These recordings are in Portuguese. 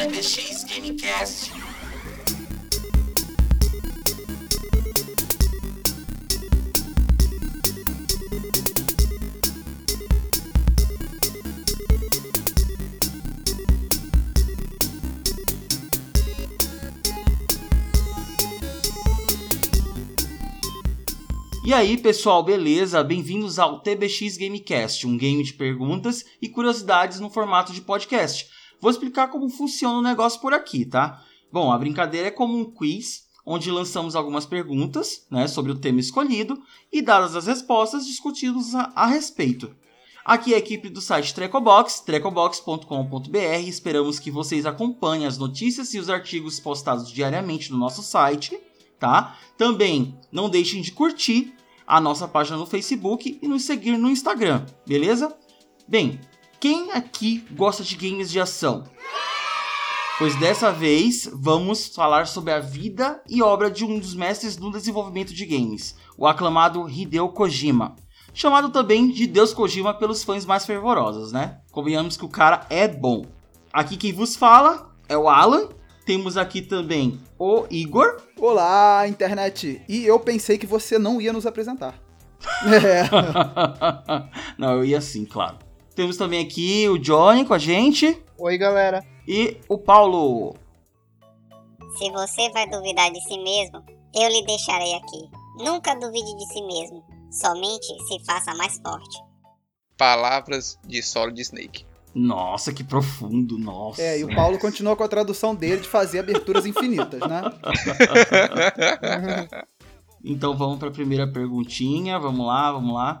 TBX Gamecast. E aí, pessoal, beleza? Bem-vindos ao TBX Gamecast, um game de perguntas e curiosidades no formato de podcast. Vou explicar como funciona o negócio por aqui, tá? Bom, a brincadeira é como um quiz, onde lançamos algumas perguntas né, sobre o tema escolhido e, dadas as respostas, discutimos a, a respeito. Aqui é a equipe do site Trecobox, trecobox.com.br. Esperamos que vocês acompanhem as notícias e os artigos postados diariamente no nosso site tá? Também não deixem de curtir a nossa página no Facebook e nos seguir no Instagram, beleza? Bem, quem aqui gosta de games de ação? Pois dessa vez vamos falar sobre a vida e obra de um dos mestres do desenvolvimento de games, o aclamado Hideo Kojima. Chamado também de Deus Kojima pelos fãs mais fervorosos, né? Convenhamos que o cara é bom. Aqui quem vos fala é o Alan temos aqui também o Igor. Olá, internet! E eu pensei que você não ia nos apresentar. É. não, eu ia sim, claro. Temos também aqui o Johnny com a gente. Oi, galera. E o Paulo. Se você vai duvidar de si mesmo, eu lhe deixarei aqui. Nunca duvide de si mesmo. Somente se faça mais forte. Palavras de Solid Snake. Nossa, que profundo, nossa. É, e o Paulo continua com a tradução dele de fazer aberturas infinitas, né? então vamos para a primeira perguntinha. Vamos lá, vamos lá.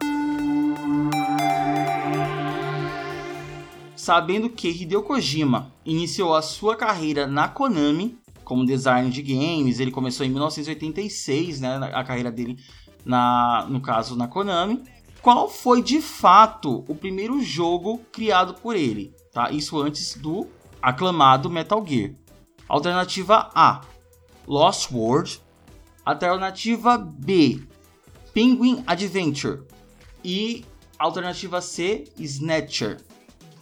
Sabendo que Hideo Kojima iniciou a sua carreira na Konami como designer de games, ele começou em 1986, né, a carreira dele na, no caso na Konami qual foi de fato o primeiro jogo criado por ele, tá? Isso antes do aclamado Metal Gear. Alternativa A, Lost World. Alternativa B, Penguin Adventure. E alternativa C, Snatcher.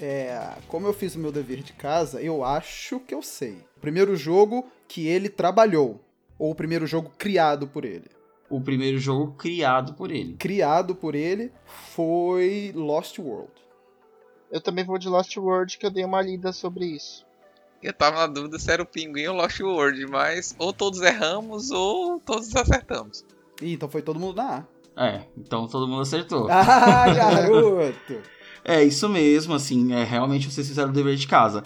É, como eu fiz o meu dever de casa, eu acho que eu sei. O primeiro jogo que ele trabalhou, ou o primeiro jogo criado por ele o primeiro jogo criado por ele. Criado por ele foi Lost World. Eu também vou de Lost World, que eu dei uma lida sobre isso. Eu tava na dúvida se era o Pinguim ou Lost World, mas ou todos erramos ou todos acertamos. Ih, então foi todo mundo na A. É, então todo mundo acertou. Ah, garoto! é, isso mesmo, assim, é, realmente vocês fizeram o dever de casa.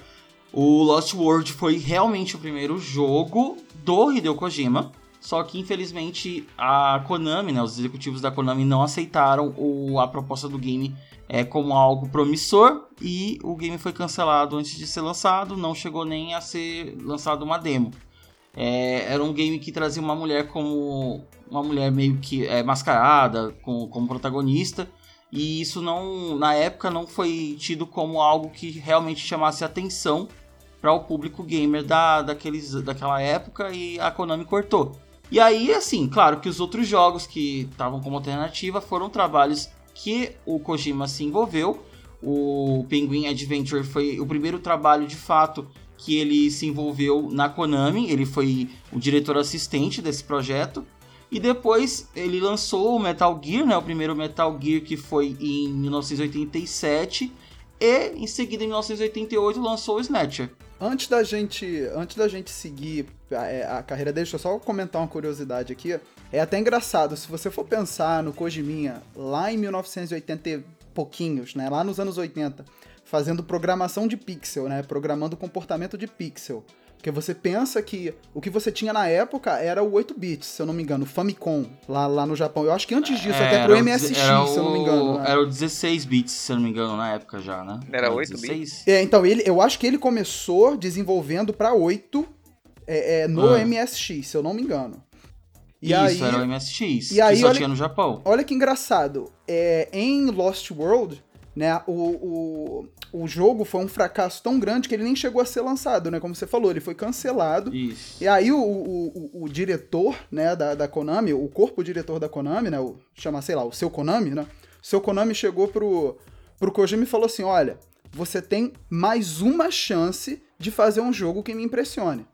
O Lost World foi realmente o primeiro jogo do Hideo Kojima. Só que infelizmente a Konami, né, os executivos da Konami não aceitaram o, a proposta do game é, como algo promissor e o game foi cancelado antes de ser lançado, não chegou nem a ser lançado uma demo. É, era um game que trazia uma mulher como uma mulher meio que é, mascarada com, como protagonista e isso não na época não foi tido como algo que realmente chamasse atenção para o público gamer da, daqueles, daquela época e a Konami cortou. E aí, assim, claro que os outros jogos que estavam como alternativa foram trabalhos que o Kojima se envolveu. O Penguin Adventure foi o primeiro trabalho de fato que ele se envolveu na Konami. Ele foi o diretor assistente desse projeto. E depois ele lançou o Metal Gear, né? O primeiro Metal Gear que foi em 1987. E em seguida, em 1988, lançou o Snatcher. Antes da gente, antes da gente seguir a, é, a, carreira dele, deixa eu só comentar uma curiosidade aqui. É até engraçado, se você for pensar no Kojiminha lá em 1980 e pouquinhos, né, lá nos anos 80, fazendo programação de pixel, né, programando comportamento de pixel. Porque você pensa que o que você tinha na época era o 8 bits, se eu não me engano, o Famicom, lá, lá no Japão. Eu acho que antes disso, é, até pro MSX, se eu não me engano. Né? Era o 16 bits, se eu não me engano, na época já, né? Era, era 8 bits? É, então, ele, eu acho que ele começou desenvolvendo para 8 é, é, no ah. MSX, se eu não me engano. E Isso, aí, era o MSX, e aí, só olha, tinha no Japão. Olha que engraçado, é, em Lost World, né, o, o, o jogo foi um fracasso tão grande que ele nem chegou a ser lançado, né? Como você falou, ele foi cancelado. Isso. E aí o, o, o, o diretor, né, da, da Konami, o corpo diretor da Konami, né? O, chama, sei lá, o seu Konami, né? O seu Konami chegou pro, pro Kojima e falou assim: olha, você tem mais uma chance de fazer um jogo que me impressione.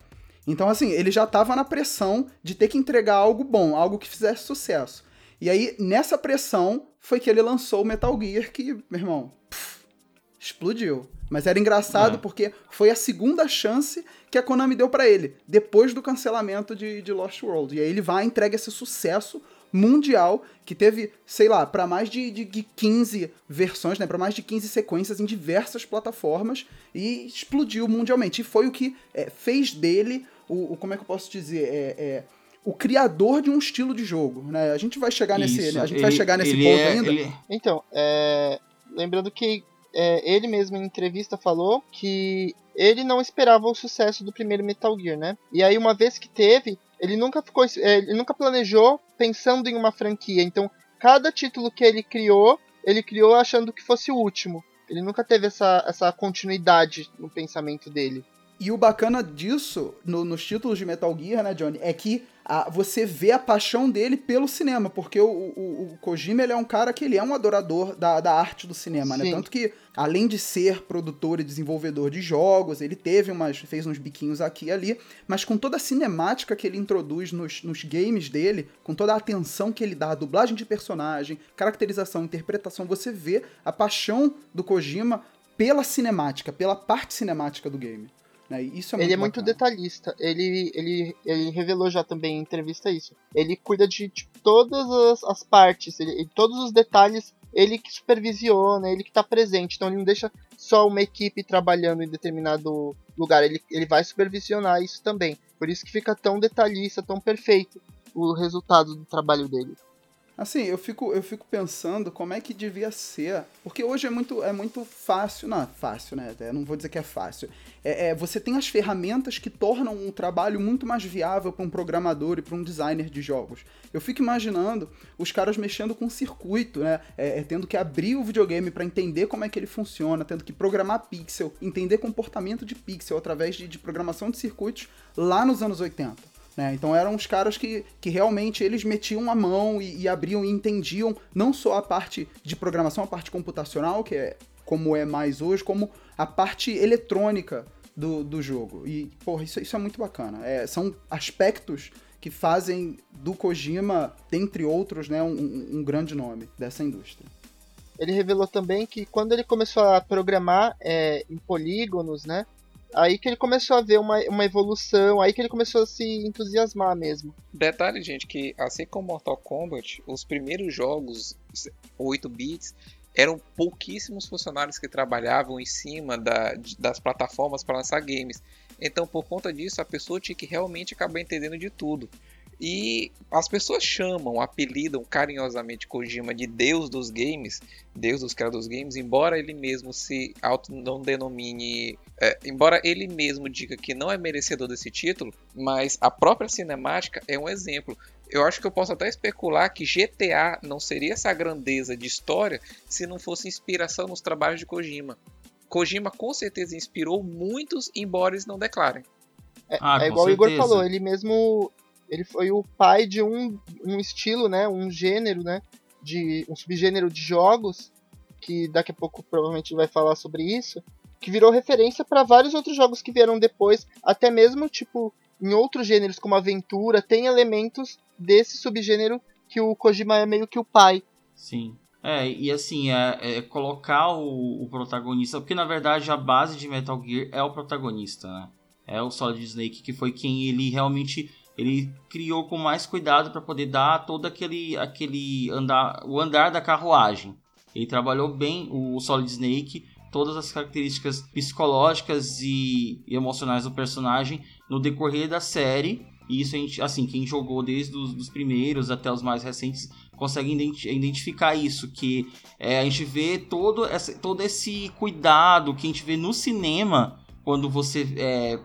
Então, assim, ele já tava na pressão de ter que entregar algo bom, algo que fizesse sucesso. E aí, nessa pressão, foi que ele lançou o Metal Gear, que, meu irmão, pff, explodiu. Mas era engraçado É. porque foi a segunda chance que a Konami deu pra ele, depois do cancelamento de, de Lost World. E aí ele vai e entrega esse sucesso mundial que teve, sei lá, pra mais de, de, de 15 versões, né, para mais de 15 sequências em diversas plataformas e explodiu mundialmente. E foi o que é, fez dele o, o- como é que eu posso dizer, é, é, o criador de um estilo de jogo, né? A gente vai chegar nesse, Isso, a gente vai ele- chegar nesse ponto é- ainda. ele- Então, é, lembrando que é, ele mesmo em entrevista falou que ele não esperava o sucesso do primeiro Metal Gear, né? E aí uma vez que teve, ele nunca ficou, é, ele nunca planejou pensando em uma franquia. Então, cada título que ele criou, ele criou achando que fosse o último. Ele nunca teve essa, essa continuidade no pensamento dele. E o bacana disso, no- nos títulos de Metal Gear, né, Johnny, é que a- você vê a paixão dele pelo cinema, porque o, o- o Kojima ele é um cara que ele é um adorador da, da arte do cinema, né? Sim. Tanto que, além de ser produtor e desenvolvedor de jogos, ele teve umas. fez uns biquinhos aqui e ali, mas com toda a cinemática que ele introduz nos, nos games dele, com toda a atenção que ele dá à dublagem de personagem, caracterização, interpretação, você vê a paixão do Kojima pela cinemática, pela parte cinemática do game. Né? Isso é muito ele é muito bacana. detalhista. Ele, ele, ele revelou já também em entrevista isso. Ele cuida de tipo, todas as, as partes, ele, ele- todos os detalhes, ele que supervisiona, ele que tá presente. Então ele não deixa só uma equipe trabalhando em determinado lugar, ele, ele vai supervisionar isso também. Por isso que fica tão detalhista, tão perfeito o resultado do trabalho dele. Assim, eu fico, eu fico pensando como é que devia ser. Porque hoje é muito, é muito fácil. Não, fácil, né? Eu não vou dizer que é fácil. É, é, você tem as ferramentas que tornam um trabalho muito mais viável para um programador e para um designer de jogos. Eu fico imaginando os caras mexendo com circuito, né? É, é, tendo que abrir o videogame para entender como é que ele funciona, tendo que programar pixel, entender comportamento de pixel através de, de programação de circuitos lá nos anos 80. Né? Então eram os caras que, que realmente eles metiam a mão e, e abriam e entendiam não só a parte de programação, a parte computacional, que é como é mais hoje, como a parte eletrônica do, do jogo. E, porra, isso, isso é muito bacana. É, são aspectos que fazem do Kojima, dentre outros, né, um, um- grande nome dessa indústria. Ele revelou também que quando ele começou a programar é, em polígonos, né? Aí que ele começou a ver uma, uma evolução, aí que ele começou a se entusiasmar mesmo. Detalhe, gente, que assim como Mortal Kombat, os primeiros jogos 8 bits eram pouquíssimos funcionários que trabalhavam em cima da- das plataformas para lançar games. Então, por conta disso, a pessoa tinha que realmente acabar entendendo de tudo. E as pessoas chamam, apelidam carinhosamente Kojima de Deus dos games, Deus dos criadores dos games, embora ele mesmo se auto não denomine, é, embora ele mesmo diga que não é merecedor desse título, mas a própria cinemática é um exemplo. Eu acho que eu posso até especular que GTA não seria essa grandeza de história se não fosse inspiração nos trabalhos de Kojima. Kojima com certeza inspirou muitos, embora eles não declarem. Ah, é igual o Igor certeza. falou, ele mesmo ele foi o pai de um, um estilo, né, um gênero, né, de um subgênero de jogos que daqui a pouco provavelmente vai falar sobre isso, que virou referência para vários outros jogos que vieram depois, até mesmo tipo em outros gêneros como aventura, tem elementos desse subgênero que o Kojima é meio que o pai. Sim. É, e assim, é, é colocar o, o protagonista, porque na verdade a base de Metal Gear é o protagonista, né? É o Solid Snake, que foi quem ele realmente ele criou com mais cuidado para poder dar todo aquele aquele andar, o andar da carruagem. Ele trabalhou bem o Solid Snake, todas as características psicológicas e, emocionais do personagem no decorrer da série. E isso a gente, assim, quem jogou desde os dos primeiros até os mais recentes consegue identi- identificar isso, que é, a gente vê todo, essa, todo esse cuidado que a gente vê no cinema quando você é,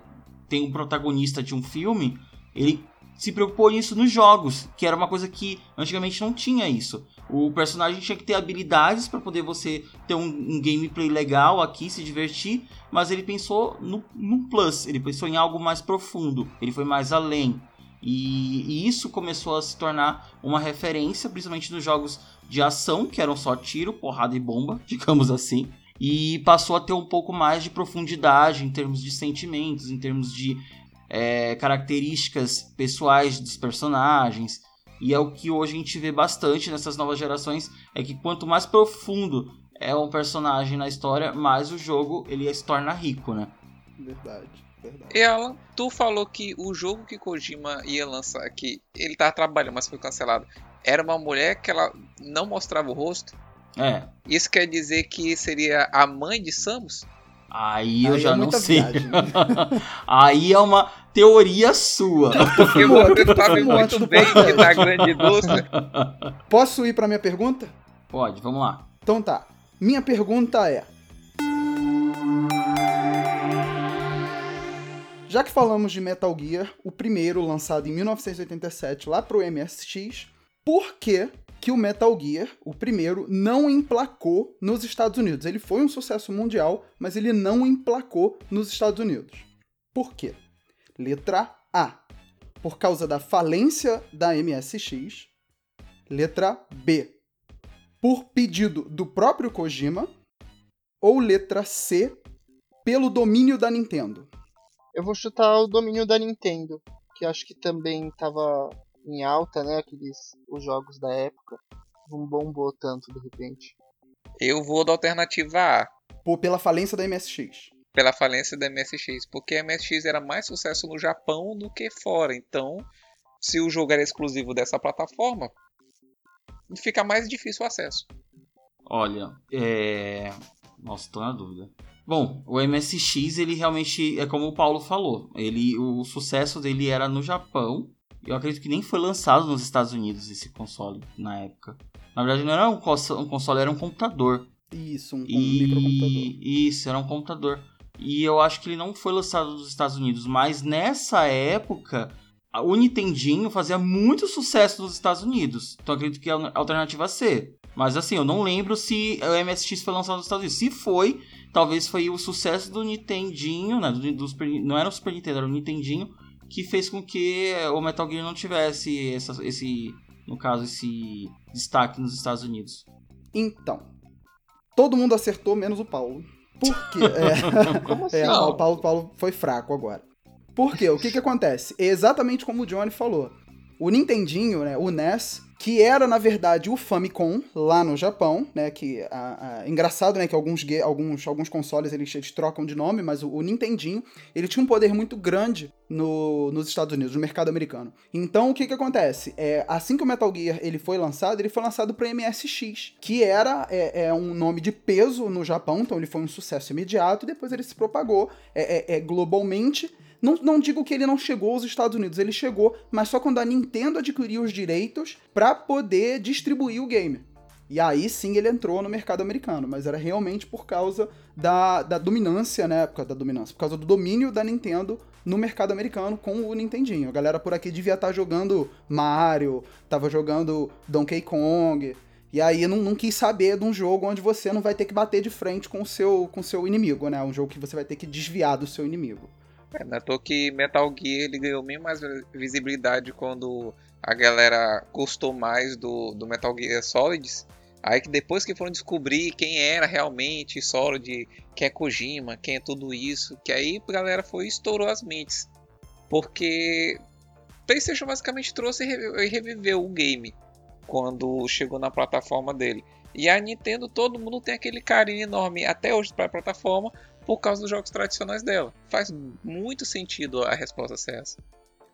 tem um protagonista de um filme, ele se preocupou nisso nos jogos, que era uma coisa que antigamente não tinha isso. O personagem tinha que ter habilidades para poder você ter um, um gameplay legal aqui, se divertir, mas ele pensou no, no plus, ele pensou em algo mais profundo, ele foi mais além. E, e isso começou a se tornar uma referência, principalmente nos jogos de ação, que eram só tiro, porrada e bomba, digamos assim. e passou a ter um pouco mais de profundidade em termos de sentimentos, em termos de é, características pessoais dos personagens. E é o que hoje a gente vê bastante nessas novas gerações, é que quanto mais profundo é um personagem na história, mais o jogo ele se torna rico, né? Verdade, verdade. E Alan, tu falou que o jogo que Kojima ia lançar, que ele tava trabalhando, mas foi cancelado, era uma mulher que ela não mostrava o rosto. É. Isso quer dizer que seria a mãe de Samus? Aí eu Aí já é não sei. viagem. Aí é uma teoria sua. Porque você sabe antes muito do bem que na grande indústria. Posso ir pra minha pergunta? Pode, vamos lá. Então tá. Minha pergunta é: Já que falamos de Metal Gear, o primeiro lançado em 1987 lá pro MSX, por que que o Metal Gear, o primeiro, não emplacou nos Estados Unidos? Ele foi um sucesso mundial, mas ele não emplacou nos Estados Unidos. Por quê? Letra A. Por causa da falência da MSX. Letra B. Por pedido do próprio Kojima. Ou letra C. Pelo domínio da Nintendo. Eu vou chutar o domínio da Nintendo, que acho que também tava em alta, né? Aqueles os jogos da época. Não bombou tanto de repente. Eu vou da alternativa A, Por, pela falência da MSX. pela falência da MSX, porque a MSX era mais sucesso no Japão do que fora. Então, se o jogo era exclusivo dessa plataforma, fica mais difícil o acesso. Olha, é. Nossa, tô na dúvida. Bom, o MSX, ele realmente, é como o Paulo falou, ele, o sucesso dele era no Japão. Eu acredito que nem foi lançado nos Estados Unidos esse console na época. Na verdade, não era um console, era um computador. Isso, um, E microcomputador. isso, era um computador. E eu acho que ele não foi lançado nos Estados Unidos, mas nessa época o Nintendinho fazia muito sucesso nos Estados Unidos. Então eu acredito que é a alternativa C. Mas assim, eu não lembro se o MSX foi lançado nos Estados Unidos. Se foi, talvez foi o sucesso do Nintendinho, né? Do, do Super- não era o Super Nintendo, era o Nintendinho, que fez com que o Metal Gear não tivesse essa- esse, no caso, esse destaque nos Estados Unidos. Então, todo mundo acertou, menos o Paulo. Por quê? É, Como assim? é, o Paulo, Paulo foi fraco agora. Por quê? O que que acontece? É exatamente como o Johnny falou. O Nintendinho, né, o NES, que era na verdade o Famicom lá no Japão, né, que a, a- engraçado, né, que alguns, alguns, alguns consoles eles, eles trocam de nome, mas o, o Nintendinho, ele tinha um poder muito grande no, nos Estados Unidos, no mercado americano. Então o que que acontece? É, assim que o Metal Gear ele foi lançado, ele foi lançado para MSX, que era é, é um nome de peso no Japão, então ele foi um sucesso imediato e depois ele se propagou é, é, é, globalmente. Não, não digo que ele não chegou aos Estados Unidos, ele chegou, mas só quando a Nintendo adquiriu os direitos para poder distribuir o game. E aí sim ele entrou no mercado americano, mas era realmente por causa da, da dominância, né? Por causa da dominância, por causa do domínio da Nintendo no mercado americano com o Nintendinho. A galera por aqui devia estar jogando Mario, tava jogando Donkey Kong. E aí não, não quis saber de um jogo onde você não vai ter que bater de frente com o seu, com o seu inimigo, né? Um jogo que você vai ter que desviar do seu inimigo. É, não é que Metal Gear ele ganhou bem mais visibilidade quando a galera gostou mais do, do Metal Gear Solids. Aí que depois que foram descobrir quem era realmente Solid, quem é Kojima, quem é tudo isso, que aí a galera foi estourou as mentes. Porque PlayStation basicamente trouxe e reviveu o game quando chegou na plataforma dele. E a Nintendo, todo mundo tem aquele carinho enorme até hoje para a plataforma por causa dos jogos tradicionais dela. Faz muito sentido a resposta ser essa.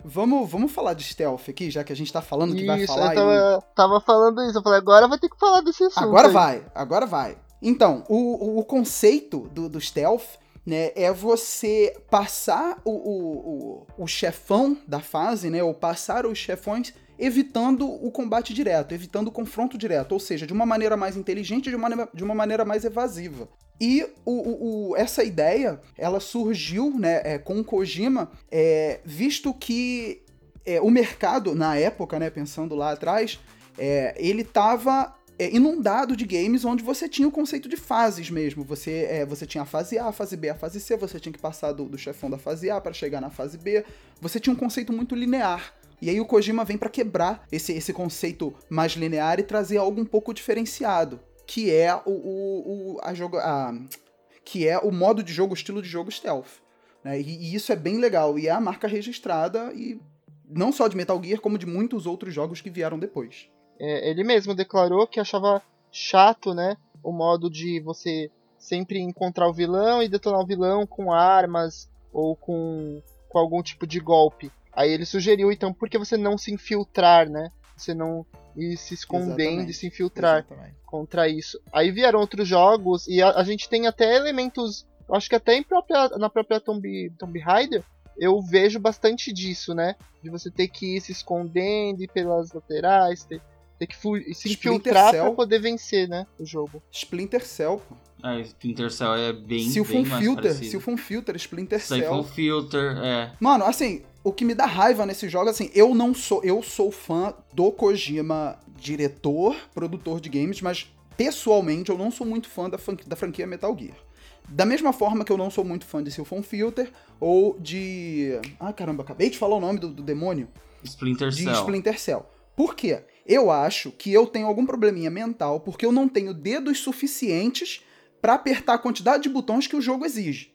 Vamos, vamos falar de stealth aqui, já que a gente tá falando que vai Isso, falar. eu e tava, tava falando isso. Eu falei, agora vai ter que falar desse assunto. Agora aí. vai, agora vai. Então, o, o, o conceito do, do stealth né, é você passar o, o, o, o chefão da fase, né, ou passar os chefões evitando o combate direto, evitando o confronto direto, ou seja, de uma maneira mais inteligente, de uma, de uma maneira mais evasiva. E o, o- o- essa ideia, ela surgiu né, é, com o Kojima, é, visto que é, o mercado, na época, né, pensando lá atrás, é, ele estava inundado de games onde você tinha o conceito de fases mesmo. Você, é, você tinha a fase A, a fase B, a fase C, você tinha que passar do, do chefão da fase A para chegar na fase B. Você tinha um conceito muito linear. E aí o Kojima vem para quebrar esse, esse conceito mais linear e trazer algo um pouco diferenciado. Que é o, o, o a jogo, a, que é o modo de jogo, o estilo de jogo stealth. Né? E, e isso é bem legal. E é a marca registrada, e não só de Metal Gear, como de muitos outros jogos que vieram depois. É, ele mesmo declarou que achava chato, né? O modo de você sempre encontrar o vilão e detonar o vilão com armas ou com, com algum tipo de golpe. Aí ele sugeriu, então, por que você não se infiltrar, né? Você não ir se escondendo Exatamente. e se infiltrar Exatamente. contra isso. Aí vieram outros jogos e a, a gente tem até elementos, eu acho que até em própria, na própria Tomb, Tomb Raider eu vejo bastante disso, né? De você ter que ir se escondendo e pelas laterais, ter, ter que fu- se Splinter infiltrar Cell. pra poder vencer, né? O jogo. Splinter Cell, pô. É, Splinter Cell é bem, Silphon bem mais Filter, parecido. Silphon Filter, Splinter Cell. Siphon Filter, é. Mano, assim, o que me dá raiva nesse jogo, assim, eu não sou, eu sou fã do Kojima, diretor, produtor de games, mas pessoalmente eu não sou muito fã da, da franquia Metal Gear. Da mesma forma que eu não sou muito fã de Silphon Filter ou de. Ah, caramba, acabei de falar o nome do, do demônio. Splinter de Cell. Splinter Cell. Por quê? Eu acho que eu tenho algum probleminha mental porque eu não tenho dedos suficientes pra apertar a quantidade de botões que o jogo exige.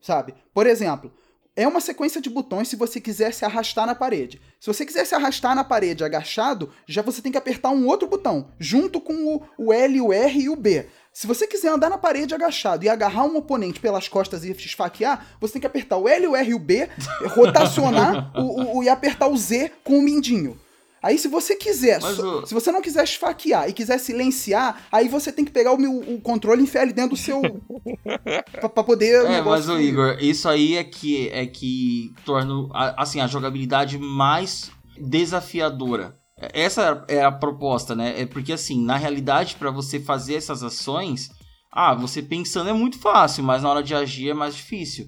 Sabe? Por exemplo, é uma sequência de botões se você quiser se arrastar na parede. Se você quiser se arrastar na parede agachado, já você tem que apertar um outro botão, junto com o, o L, o R e o B. Se você quiser andar na parede agachado e agarrar um oponente pelas costas e esfaquear, você tem que apertar o L, o R e o B, rotacionar o, o- o- e apertar o Z com o mindinho. Aí se você quiser, o- se você não quiser esfaquear e quiser silenciar, aí você tem que pegar o, meu, o controle e enfiar ele dentro do seu... pra, pra poder... É, mas o. Igor, isso aí é que é que torna a- assim a jogabilidade mais desafiadora. Essa é a proposta, né? É porque assim, na realidade, para você fazer essas ações, ah, você pensando é muito fácil, mas na hora de agir é mais difícil.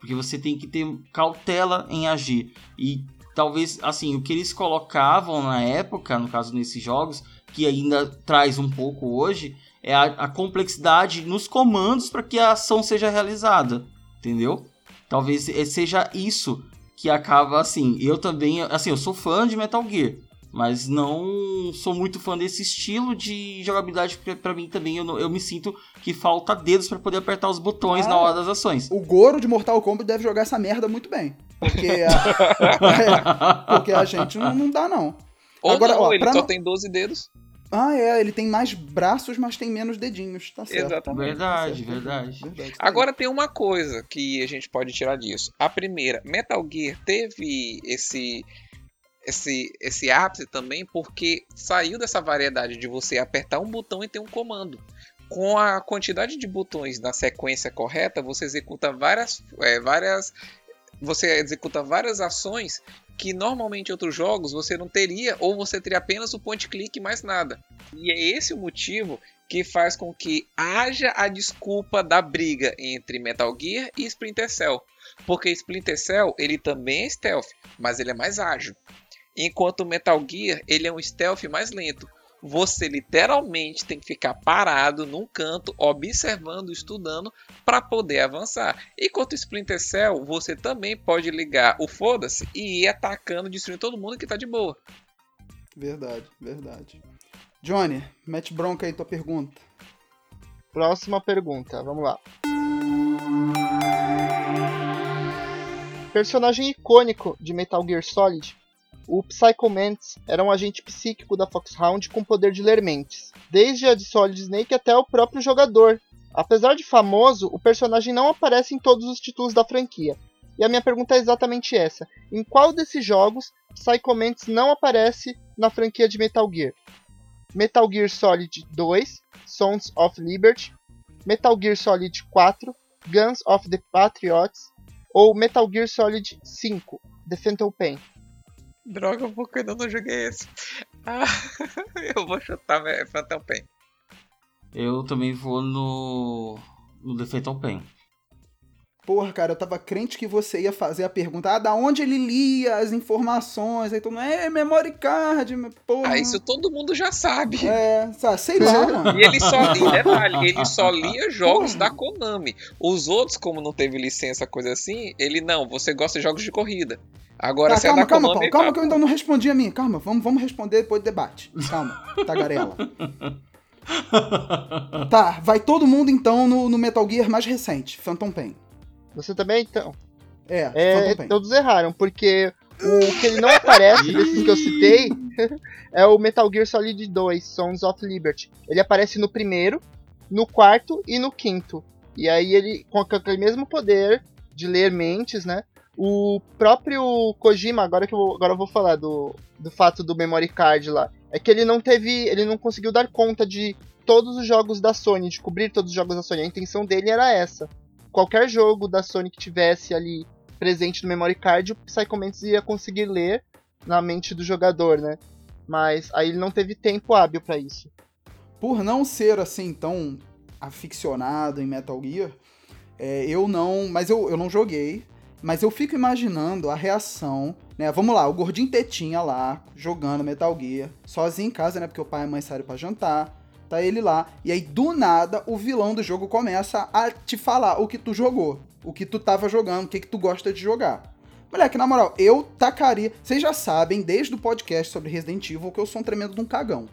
Porque você tem que ter cautela em agir. E talvez, assim, o que eles colocavam na época, no caso nesses jogos, que ainda traz um pouco hoje, é a, a complexidade nos comandos para que a ação seja realizada, entendeu? Talvez eh, seja isso que acaba assim. Eu também, assim, eu sou fã de Metal Gear, mas não sou muito fã desse estilo de jogabilidade porque para mim também eu, não- eu me sinto que falta dedos para poder apertar os botões Ah. na hora das ações. O Goro de Mortal Kombat deve jogar essa merda muito bem. Porque a, é, porque a gente não, não dá, não. Ou Agora, não, ó, ele pra só não- tem 12 dedos. Ah, é, ele tem mais braços, mas tem menos dedinhos, tá certo. Exatamente. Verdade, Tá certo, verdade. verdade. Agora tem uma coisa que a gente pode tirar disso. A primeira, Metal Gear teve esse esse esse ápice também porque saiu dessa variedade de você apertar um botão e ter um comando. Com a quantidade de botões na sequência correta, você executa várias é, várias você executa várias ações que normalmente em outros jogos você não teria ou você teria apenas o point click e mais nada. E é esse o motivo que faz com que haja a desculpa da briga entre Metal Gear e Splinter Cell. Porque Splinter Cell, ele também é stealth, mas ele é mais ágil. Enquanto Metal Gear, ele é um stealth mais lento. Você literalmente tem que ficar parado num canto, observando, estudando para poder avançar. Enquanto Splinter Cell, você também pode ligar o foda-se e ir atacando, destruindo todo mundo que tá de boa. Verdade, verdade. Johnny, mete bronca aí tua pergunta. Próxima pergunta, vamos lá. Personagem icônico de Metal Gear Solid, o Psycho Mantis era um agente psíquico da Foxhound com poder de ler mentes, desde a de Solid Snake até o próprio jogador. Apesar de famoso, o personagem não aparece em todos os títulos da franquia. E a minha pergunta é exatamente essa: em qual desses jogos Psycho Mantis não aparece na franquia de Metal Gear? Metal Gear Solid 2, Sons of Liberty, Metal Gear Solid 4, Guns of the Patriots ou Metal Gear Solid 5, The Phantom Pain. Droga, porque eu ainda não joguei esse. Ah, eu vou chutar Phantom Pain. Eu também vou no no The Fatal Pain. Porra, cara, eu tava crente que você ia fazer a pergunta, ah, da onde ele lia as informações, aí todo mundo, é, memory card, porra. Ah, isso todo mundo já sabe. É, sabe, sei lá, mano. E ele só, e detalhe, ele só lia jogos da Konami. Os outros, como não teve licença, coisa assim, ele não, você gosta de jogos de corrida. Agora Tá, se é calma, da calma, Konami, Paulo, calma tá. que eu ainda não respondi a minha. Calma, vamos, vamos responder depois do debate. Calma, tagarela. Tá, vai todo mundo então no, no Metal Gear mais recente, Phantom Pain. Você também, então. É, É, todos erraram, porque o que ele não aparece desses que eu citei é o Metal Gear Solid 2, Sons of Liberty. Ele aparece no primeiro, no quarto e no quinto. E aí ele, com aquele mesmo poder de ler mentes, né? O próprio Kojima, agora que eu vou, agora eu vou falar do, do fato do memory card lá, é que ele não teve, ele não conseguiu dar conta de todos os jogos da Sony, de cobrir todos os jogos da Sony. A intenção dele era essa. Qualquer jogo da Sony que tivesse ali presente no memory card, o Psycho Mantis ia conseguir ler na mente do jogador, né? Mas aí ele não teve tempo hábil pra isso. Por não ser assim tão aficionado em Metal Gear, é, eu não. Mas eu, eu não joguei. Mas eu fico imaginando a reação, né? Vamos lá, o gordinho tetinha lá, jogando Metal Gear, sozinho em casa, né? Porque o pai e a mãe saíram pra jantar. Tá ele lá. E aí, do nada, o vilão do jogo começa a te falar o que tu jogou. O que tu tava jogando, o que, que tu gosta de jogar. Moleque, na moral, eu tacaria. Vocês já sabem, desde o podcast sobre Resident Evil, que eu sou um tremendo de um cagão.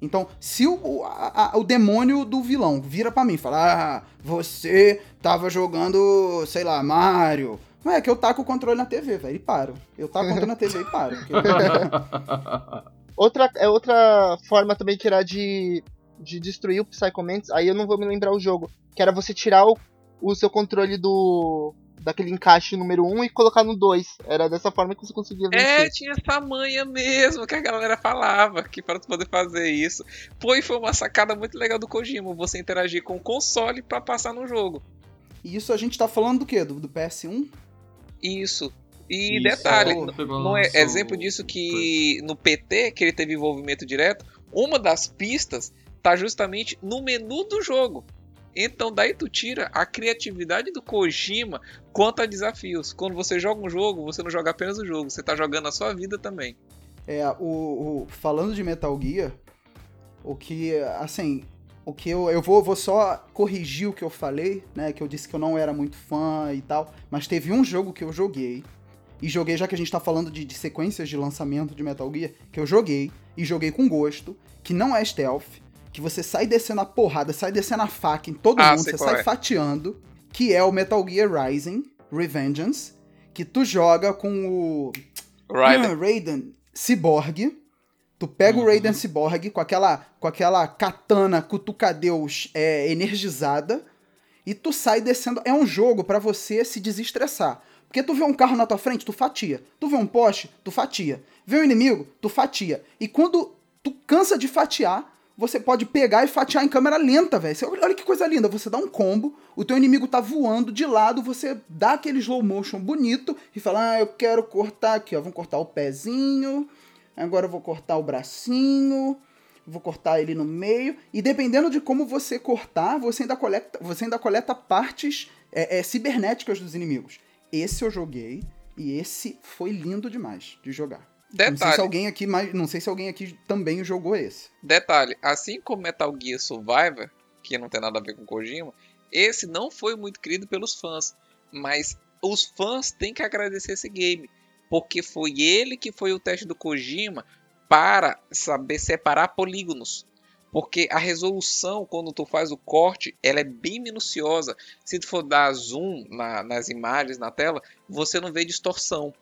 Então, se o, o, a- a- o demônio do vilão vira pra mim e fala: Ah, você tava jogando, sei lá, Mario. Não é que eu taco o controle na TV, velho, e paro. Eu taco o controle na TV e paro. porque Outra, é outra forma também que era de, de destruir o Psycho Mantis, aí eu não vou me lembrar o jogo, que era você tirar o, o seu controle do daquele encaixe número 1 e colocar no 2. Era dessa forma que você conseguia É, vencer. tinha essa manha mesmo que a galera falava que para tu poder fazer isso. Pô, e foi uma sacada muito legal do Kojima, você interagir com o console pra passar no jogo. E isso a gente tá falando do quê? Do, do PS1? Isso. E Isso, detalhe, não é exemplo disso que no PT, que ele teve envolvimento direto, uma das pistas tá justamente no menu do jogo. Então daí tu tira a criatividade do Kojima quanto a desafios. Quando você joga um jogo, você não joga apenas o jogo, você tá jogando a sua vida também. É, o, o- falando de Metal Gear, o que, assim, o que eu, eu vou, vou só corrigir o que eu falei, né, que eu disse que eu não era muito fã e tal, mas teve um jogo que eu joguei, e joguei, já que a gente tá falando de, de sequências de lançamento de Metal Gear, que eu joguei, e joguei com gosto, que não é stealth, que você sai descendo a porrada, sai descendo a faca em todo Ah, mundo, você sai é. fatiando, que é o Metal Gear Rising, Revengeance, que tu joga com o Ryder. ah, Raiden Cyborg. Tu pega o Uhum. Raiden Cyborg com aquela, com aquela katana cutucadeus é, energizada e tu sai descendo. É um jogo pra você se desestressar. Porque tu vê um carro na tua frente, tu fatia. Tu vê um poste, tu fatia. Vê um inimigo, tu fatia. E quando tu cansa de fatiar, você pode pegar e fatiar em câmera lenta, velho. Olha que coisa linda. Você dá um combo, o teu inimigo tá voando de lado, você dá aquele slow motion bonito e fala: Ah, eu quero cortar aqui, ó. Vamos cortar o pezinho. Agora eu vou cortar o bracinho. Vou cortar ele no meio. E dependendo de como você cortar, você ainda coleta, você ainda coleta partes é, é, cibernéticas dos inimigos. Esse eu joguei e esse foi lindo demais de jogar. Não sei se Detalhe, alguém aqui, mais, não sei se alguém aqui também jogou esse. detalhe, assim como Metal Gear Survivor, que não tem nada a ver com Kojima, esse não foi muito querido pelos fãs, mas os fãs têm que agradecer esse game, porque foi ele que foi o teste do Kojima para saber separar polígonos. Porque a resolução, quando tu faz o corte, ela é bem minuciosa. Se tu for dar zoom na- nas imagens, na tela, você não vê distorção.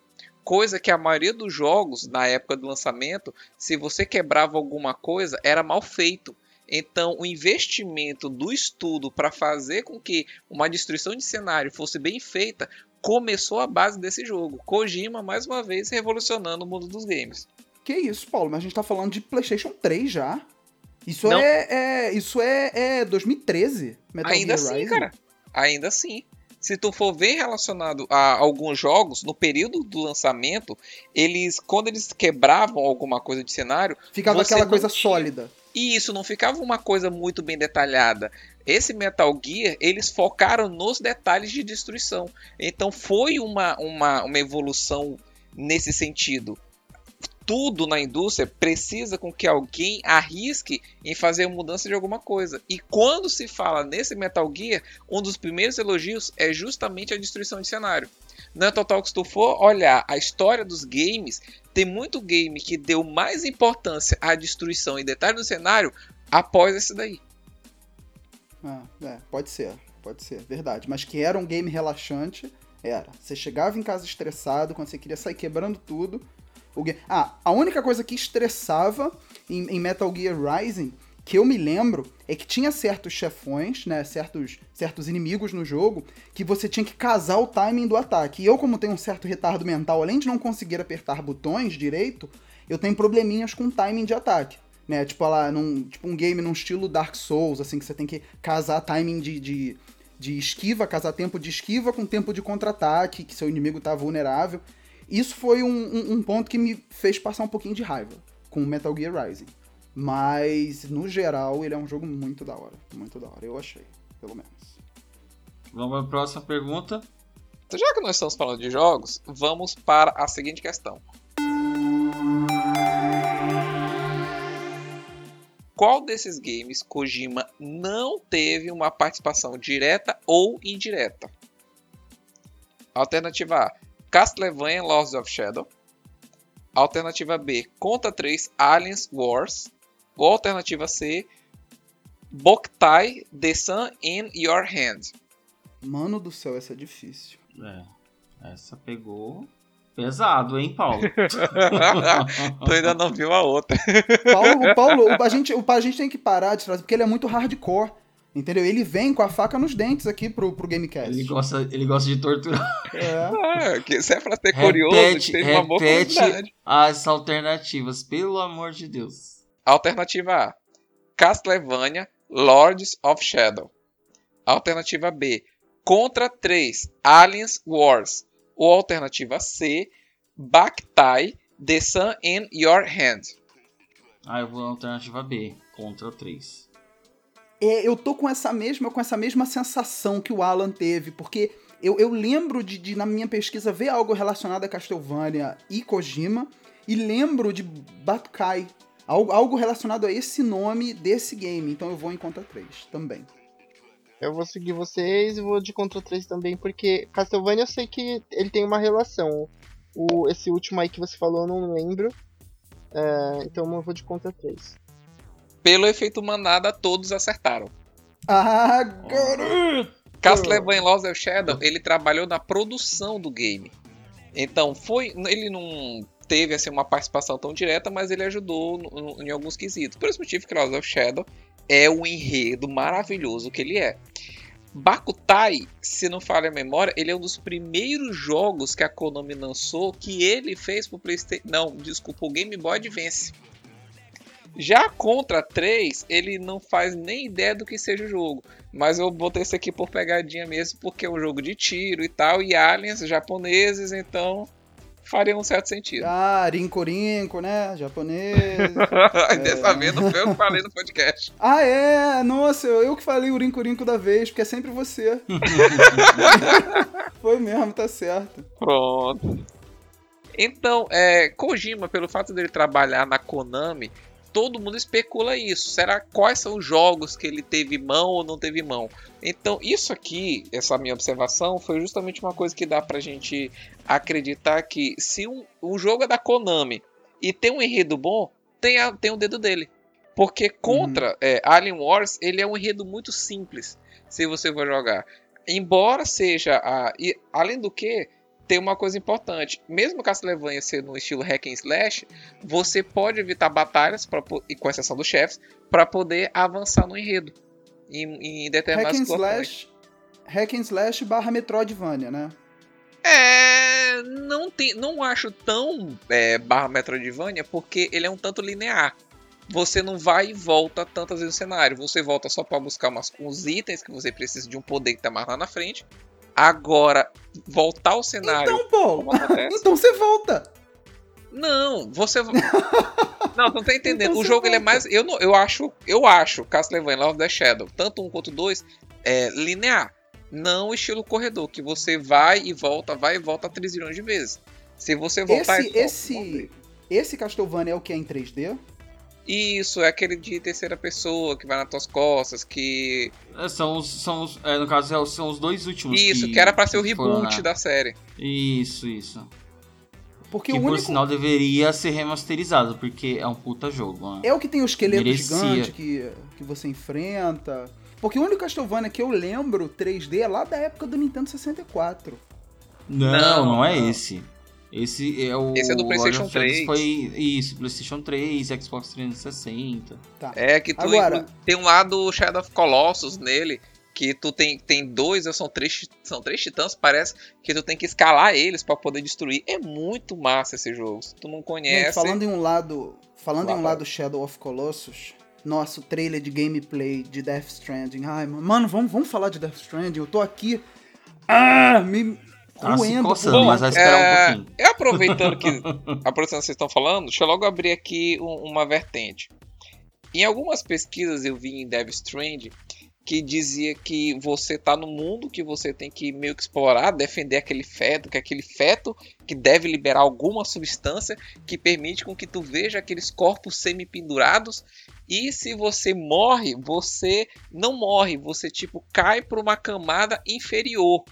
Coisa que a maioria dos jogos, na época do lançamento, se você quebrava alguma coisa, era mal feito. Então, o investimento do estudo para fazer com que uma destruição de cenário fosse bem feita começou a base desse jogo. Kojima, mais uma vez, revolucionando o mundo dos games. Que isso, Paulo? Mas a gente tá falando de PlayStation 3 já. Isso é, é- Isso é, é 2013. Metal Ainda Gear assim, Rising. cara. Ainda assim. Se tu for ver relacionado a alguns jogos, no período do lançamento, eles, quando eles quebravam alguma coisa de cenário, Ficava aquela coisa tinha- sólida. E isso não ficava uma coisa muito bem detalhada. Esse Metal Gear, eles focaram nos detalhes de destruição. Então foi uma, uma, uma evolução nesse sentido. Tudo na indústria precisa com que alguém arrisque em fazer mudança de alguma coisa. E quando se fala nesse Metal Gear, um dos primeiros elogios é justamente a destruição de cenário. É total se tu for olhar a história dos games, tem muito game que deu mais importância à destruição e detalhe do cenário após esse daí. Ah, é, pode ser, pode ser, verdade. Mas que era um game relaxante, era. Você chegava em casa estressado, quando você queria sair quebrando tudo. O. Ah, a única coisa que estressava em, em Metal Gear Rising, que eu me lembro, é que tinha certos chefões, né, certos, certos inimigos no jogo, que você tinha que casar o timing do ataque. E eu, como tenho um certo retardo mental, além de não conseguir apertar botões direito, eu tenho probleminhas com timing de ataque né? Tipo, lá, num, tipo um game num estilo Dark Souls, assim, que você tem que casar timing de, de, de esquiva, casar tempo de esquiva com tempo de contra-ataque, que seu inimigo tá vulnerável. Isso foi um, um, um, ponto que me fez passar um pouquinho de raiva com Metal Gear Rising. Mas, no geral, ele é um jogo muito da hora. Muito da hora, eu achei, pelo menos. Vamos para a próxima pergunta. Já que nós estamos falando de jogos, vamos para a seguinte questão. qual desses games Kojima não teve uma participação direta ou indireta? Alternativa A: Castlevania Lords of Shadow. Alternativa B: Conta 3 Aliens Wars. Ou alternativa C: Boktai The Sun in Your Hand. Mano do céu, essa é difícil. É, essa pegou Pesado, hein, Paulo? tu ainda não viu a outra. Paulo, Paulo a, gente, a gente tem que parar de trazer, porque ele é muito hardcore. Entendeu? Ele vem com a faca nos dentes aqui pro, pro Gamecast. Ele gosta, ele gosta de torturar. É. Ah, que, se é pra ter curioso, repete, tem uma boa as alternativas, pelo amor de Deus. Alternativa A: Castlevania Lords of Shadow. Alternativa B: Contra 3 Aliens Wars. Ou alternativa C, Bactai, The Sun in Your Hand. Ah, eu vou na alternativa B, contra 3. É, eu tô com essa mesma, com essa mesma sensação que o Alan teve, porque eu, eu lembro de, de, na minha pesquisa, ver algo relacionado a Castlevania e Kojima, e lembro de Batukai, algo, algo relacionado a esse nome desse game, então eu vou em contra 3 também. Eu vou seguir vocês e vou de Contra 3 também, porque Castlevania eu sei que ele tem uma relação. O, esse último aí que você falou eu não lembro. É, então eu vou de Contra 3. Pelo efeito manada, todos acertaram. Ah, garoto! Castlevania Lost of Shadow, ele trabalhou na produção do game. Então, foi, ele não teve assim, uma participação tão direta, mas ele ajudou no, no, em alguns quesitos. Por esse motivo que Lost of Shadow é o enredo maravilhoso que ele é. Bakutai, se não falha a memória, ele é um dos primeiros jogos que a Konami lançou que ele fez pro PlayStation. Não, desculpa, o Game Boy Advance. Já Contra 3, ele não faz nem ideia do que seja o jogo. Mas eu botei esse aqui por pegadinha mesmo, porque é um jogo de tiro e tal, e aliens japoneses, então faria um certo sentido. Ah, rinco-rinco, né? Japonês. Dessa é. vez não foi eu que falei no podcast. Ah, é? Nossa, eu que falei o rinco-rinco da vez, porque é sempre você. foi mesmo, tá certo. Pronto. Então, é, Kojima, pelo fato dele trabalhar na Konami, todo mundo especula isso. Será quais são os jogos que ele teve mão ou não teve mão? Então, isso aqui, essa minha observação, foi justamente uma coisa que dá pra gente acreditar que se um, um jogo é da Konami e tem um enredo bom, tem, a, tem o dedo dele. Porque contra uhum. é, Alien Wars, ele é um enredo muito simples, se você for jogar. Embora seja a. E, além do que, tem uma coisa importante. Mesmo Castlevania sendo no estilo hack and slash, você pode evitar batalhas, pra, com exceção dos chefes, para poder avançar no enredo. Em, em determinadas hack and slash, hack and slash barra Metroidvania, né? É. Não, tem, não acho tão é, barra Metroidvania, porque ele é um tanto linear. Você não vai e volta tantas vezes no cenário. Você volta só para buscar umas, uns itens que você precisa de um poder que tá mais lá na frente. Agora, voltar ao cenário. Então, Paulo, então você volta. Não, você. não, não tá entendendo. Então o jogo ele é mais. Eu, não, eu acho. Eu acho Castlevania Love the Shadow, tanto um quanto dois, é linear. Não estilo corredor, que você vai e volta, vai e volta 3 milhões de vezes. Se você voltar. Esse, é esse, esse Castlevania é o que é em 3D? Isso, é aquele de terceira pessoa que vai nas tuas costas, que. É, são os. São os é, no caso, é são os dois últimos. Isso, que, que era para ser o reboot da série. Isso, isso. Porque que o por único. sinal deveria ser remasterizado, porque é um puta jogo, né? É o que tem o esqueleto Merecia. gigante que, que você enfrenta. Porque o único Castlevania que eu lembro 3D é lá da época do Nintendo 64. Não, Não, não, é não. esse. Esse é o. Esse é do PlayStation of Shadows 3. Foi isso, PlayStation 3, Xbox 360. Tá. É que tu Agora- tem um lado Shadow of Colossus nele, que tu tem, tem dois, ou são três, são três titãs, parece, que tu tem que escalar eles pra poder destruir. É muito massa esse jogo. Se tu não Gente, conhece, falando em um lado. Falando Lá em um lado Shadow of Colossus. Nossa, o trailer de gameplay de Death Stranding. Ai, mano, vamos, vamos falar de Death Stranding. Eu tô aqui. Ah, me Tá se coçando, mas vai esperar é, um pouquinho. é aproveitando que aproveitando que vocês estão falando, deixa eu logo abrir aqui um- uma vertente. Em algumas pesquisas eu vi em Dev Strand que dizia que você tá no mundo que você tem que meio que explorar, defender aquele feto, que é aquele feto que deve liberar alguma substância que permite com que tu veja aqueles corpos semi-pendurados e se você morre, você não morre, você tipo cai para uma camada inferior.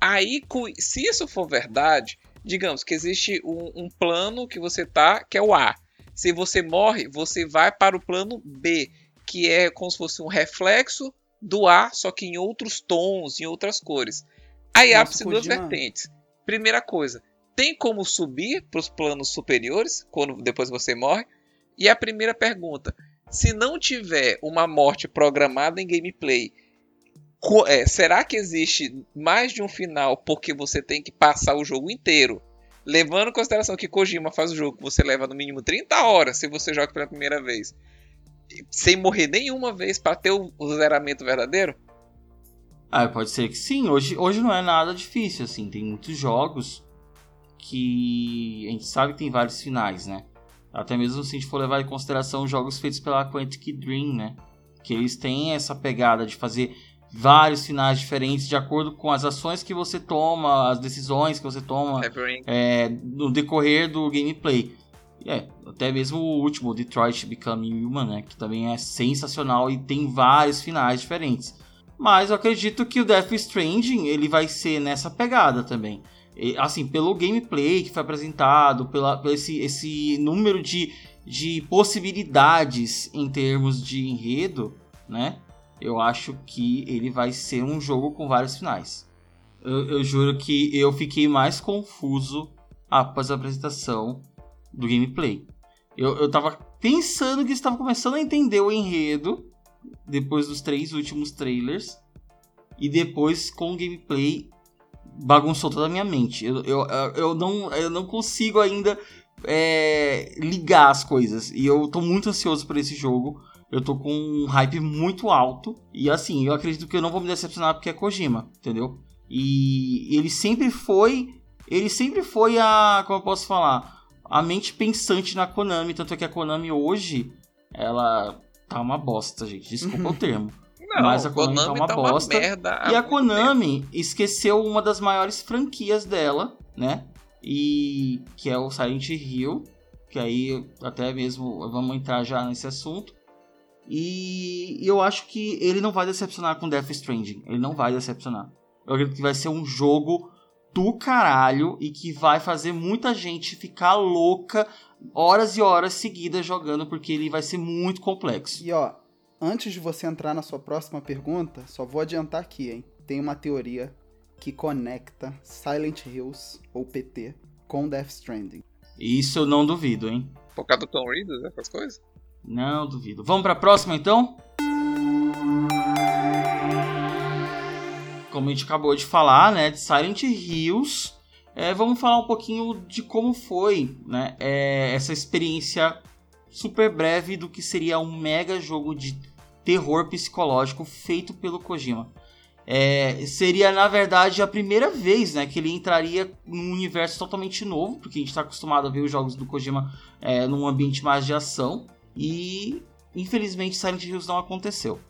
Aí, se isso for verdade, digamos que existe um, um plano que você tá, que é o A. Se você morre, você vai para o plano B, que é como se fosse um reflexo do A, só que em outros tons, em outras cores. Aí abre-se duas vertentes. Primeira coisa, tem como subir para os planos superiores quando depois você morre? E a primeira pergunta, se não tiver uma morte programada em gameplay, é, será que existe mais de um final porque você tem que passar o jogo inteiro? Levando em consideração que Kojima faz o jogo que você leva no mínimo 30 horas se você joga pela primeira vez, sem morrer nenhuma vez para ter o, zeramento verdadeiro? Ah, pode ser que sim. Hoje, hoje não é nada difícil, assim. Tem muitos jogos que a gente sabe que tem vários finais, né? Até mesmo se a gente for levar em consideração os jogos feitos pela Quantic Dream, né? Que eles têm essa pegada de fazer vários finais diferentes de acordo com as ações que você toma, as decisões que você toma Rain. é, no decorrer do gameplay. É, até mesmo o último, Detroit Become Human, né? Que também é sensacional e tem vários finais diferentes. Mas eu acredito que o Death Stranding ele vai ser nessa pegada também. E, assim, pelo gameplay que foi apresentado, pela, pelo esse, esse número de, de possibilidades em termos de enredo, né? Eu acho que ele vai ser um jogo com vários finais. Eu, eu juro que eu fiquei mais confuso após a apresentação do gameplay. Eu, eu tava pensando que estava começando a entender o enredo depois dos três últimos trailers e depois com o gameplay bagunçou toda a minha mente. Eu, eu, eu, não, eu não consigo ainda é, ligar as coisas e eu tô muito ansioso por esse jogo. Eu tô com um hype muito alto e assim, eu acredito que eu não vou me decepcionar porque é Kojima, entendeu? E ele sempre foi, ele sempre foi a, como eu posso falar, a mente pensante na Konami, tanto é que a Konami hoje, ela tá uma bosta, gente. Desculpa o termo. Não, Mas a Konami Konami, tá uma tá uma bosta. merda. há E a Konami esqueceu uma das maiores franquias dela, né? E que é o Silent Hill, que aí até mesmo vamos entrar já nesse assunto. E eu acho que ele não vai decepcionar com Death Stranding. Ele não vai decepcionar. Eu acredito que vai ser um jogo do caralho e que vai fazer muita gente ficar louca horas e horas seguidas jogando porque ele vai ser muito complexo. E ó, antes de você entrar na sua próxima pergunta, só vou adiantar aqui, hein? Tem uma teoria que conecta Silent Hills, ou PT, com Death Stranding. Isso eu não duvido, hein? tempo. Por causa do Tom Reed, essas coisas? Não duvido. Vamos pra próxima então? Como a gente acabou de falar, né, de Silent Hills, é, vamos falar um pouquinho de como foi, né, é, essa experiência super breve do que seria um mega jogo de terror psicológico feito pelo Kojima. É, seria na verdade a primeira vez, né, que ele entraria num universo totalmente novo, porque a gente está acostumado a ver os jogos do Kojima é, num ambiente mais de ação. E infelizmente Silent Hills não aconteceu.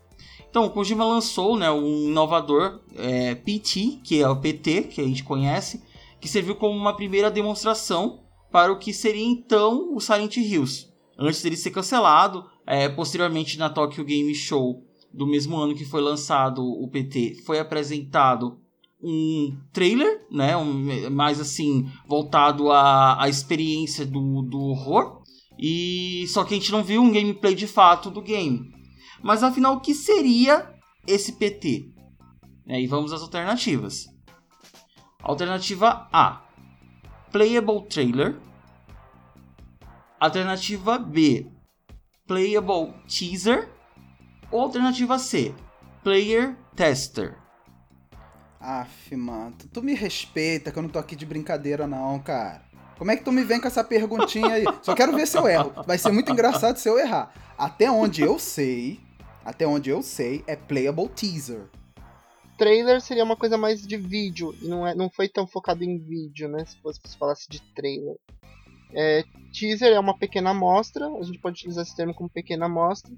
Então, o Kojima lançou né, um inovador é, PT, que é o PT, que a gente conhece, que serviu como uma primeira demonstração para o que seria então o Silent Hills. Antes dele ser cancelado, é, posteriormente na Tokyo Game Show do mesmo ano que foi lançado o PT, foi apresentado um trailer, né? Um, mais assim, voltado à, experiência do, do horror. E só que a gente não viu um gameplay de fato do game. Mas afinal, o que seria esse PT? E vamos às alternativas. Alternativa A: Playable Trailer. Alternativa B: Playable Teaser. Ou alternativa C: Player Tester. Aff, mano, tu me respeita que eu não tô aqui de brincadeira não, cara. Como é que tu me vem com essa perguntinha aí? Só quero ver se eu erro. Vai ser muito engraçado se eu errar. Até onde eu sei, até onde eu sei, é playable teaser. Trailer seria uma coisa mais de vídeo, e não, é, não foi tão focado em vídeo, né? Se fosse se falasse de trailer. É, teaser é uma pequena amostra, a gente pode utilizar esse termo como pequena amostra.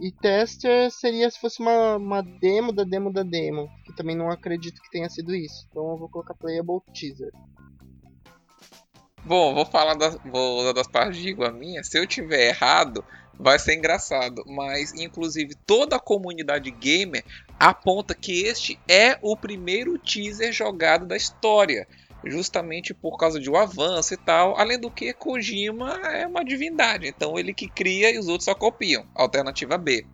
E tester seria se fosse uma, uma demo da demo da demo, que também não acredito que tenha sido isso. Então eu vou colocar playable teaser. Bom, vou falar das, vou das partes de a minha. Se eu tiver errado, vai ser engraçado. Mas, inclusive, toda a comunidade gamer aponta que este é o primeiro teaser jogado da história. Justamente por causa de um avanço e tal. Além do que, Kojima é uma divindade. Então ele que cria e os outros só copiam. Alternativa B.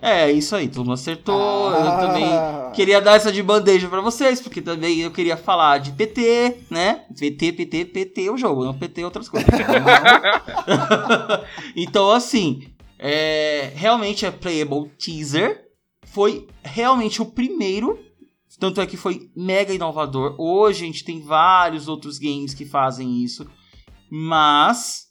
É, isso aí, todo mundo acertou. Ah. Eu também queria dar essa de bandeja pra vocês, porque também eu queria falar de PT, né? PT, PT, PT é o jogo, não PT é outras coisas. então, assim, é, realmente é Playable Teaser. Foi realmente o primeiro. Tanto é que foi mega inovador. Hoje a gente tem vários outros games que fazem isso. Mas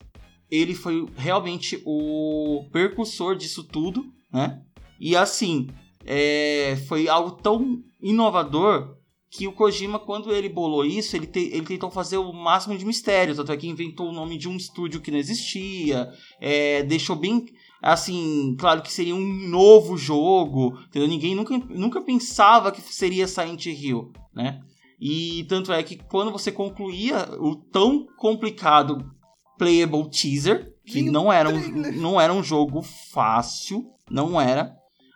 ele foi realmente o percussor disso tudo, né? E assim, é, foi algo tão inovador que o Kojima, quando ele bolou isso, ele, te, ele tentou fazer o máximo de mistério. Tanto é que inventou o nome de um estúdio que não existia, é, deixou bem assim, claro que seria um novo jogo, entendeu? Ninguém nunca, nunca pensava que seria Silent Hill, né? E tanto é que quando você concluía o tão complicado playable teaser, que não era, um, não era um jogo fácil, não era,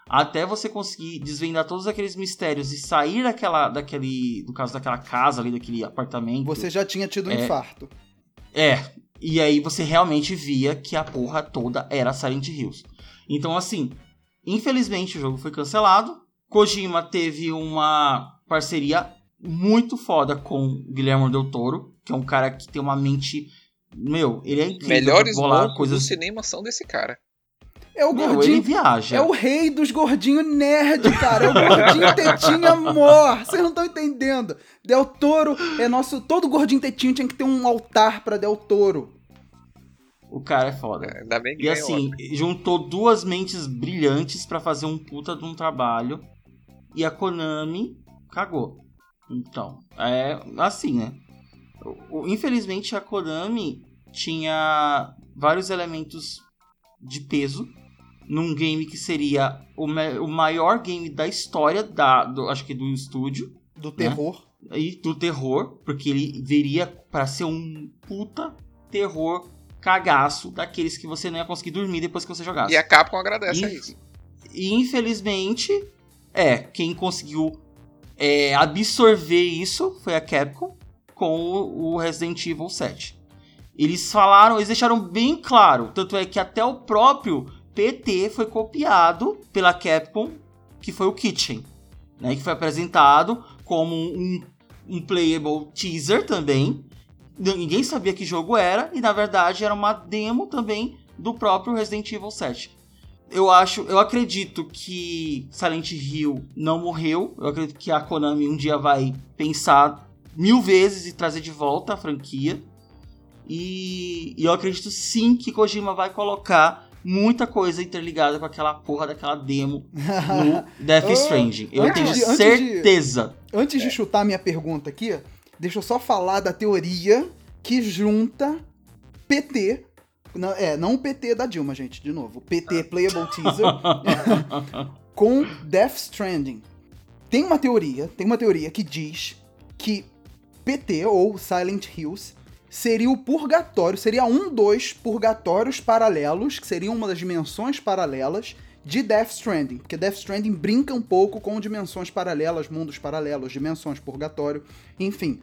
até você conseguir desvendar todos aqueles mistérios e sair daquela, daquele, no caso daquela casa ali, daquele apartamento. Você já tinha tido um É. infarto. É, e aí você realmente via que a porra toda era Silent Hills. Então, assim, infelizmente o jogo foi cancelado. Kojima teve uma parceria muito foda com o Guilherme Del Toro, que é um cara que tem uma mente. Meu, ele é incrível. Melhores bolar coisas. do cinema são desse cara. É o Meu, gordinho. ele viaja. É o rei dos gordinhos nerd, cara. É o gordinho tetinha mor. Vocês não estão entendendo. Del Toro é nosso. Todo gordinho tetinho tinha que ter um altar pra Del Toro. O cara é foda. É, Ainda bem que E assim, juntou duas mentes brilhantes pra fazer um puta de um trabalho. E a Konami cagou. Então, é assim, né? Infelizmente a Konami tinha vários elementos de peso num game que seria o, o maior game da história da, do, acho que do estúdio Do terror. e do terror, porque ele viria pra ser um puta terror cagaço daqueles que você não ia conseguir dormir depois que você jogasse. E a Capcom agradece a E- isso. E infelizmente, é, quem conseguiu é, absorver isso foi a Capcom com o, o Resident Evil 7. Eles falaram, eles deixaram bem claro, tanto é que até o próprio PT foi copiado pela Capcom, que foi o Kitchen, né, que foi apresentado como um, um playable teaser também. Ninguém sabia que jogo era e na verdade era uma demo também do próprio Resident Evil 7 eu acho, eu acredito que Silent Hill não morreu. Eu acredito que a Konami um dia vai pensar mil vezes e trazer de volta a franquia. E, e eu acredito sim que Kojima vai colocar muita coisa interligada com aquela porra daquela demo no Death Ah, Stranding. Eu antes tenho de- antes de- certeza. Antes de chutar minha pergunta aqui, deixa eu só falar da teoria que junta PT. Não, é, não o PT da Dilma, gente, de novo. PT Playable Teaser com Death Stranding. Tem uma teoria, tem uma teoria que diz que PT ou Silent Hills seria o purgatório, seria um dos purgatórios paralelos, que seria uma das dimensões paralelas de Death Stranding, porque Death Stranding brinca um pouco com dimensões paralelas, mundos paralelos, dimensões, purgatório, enfim.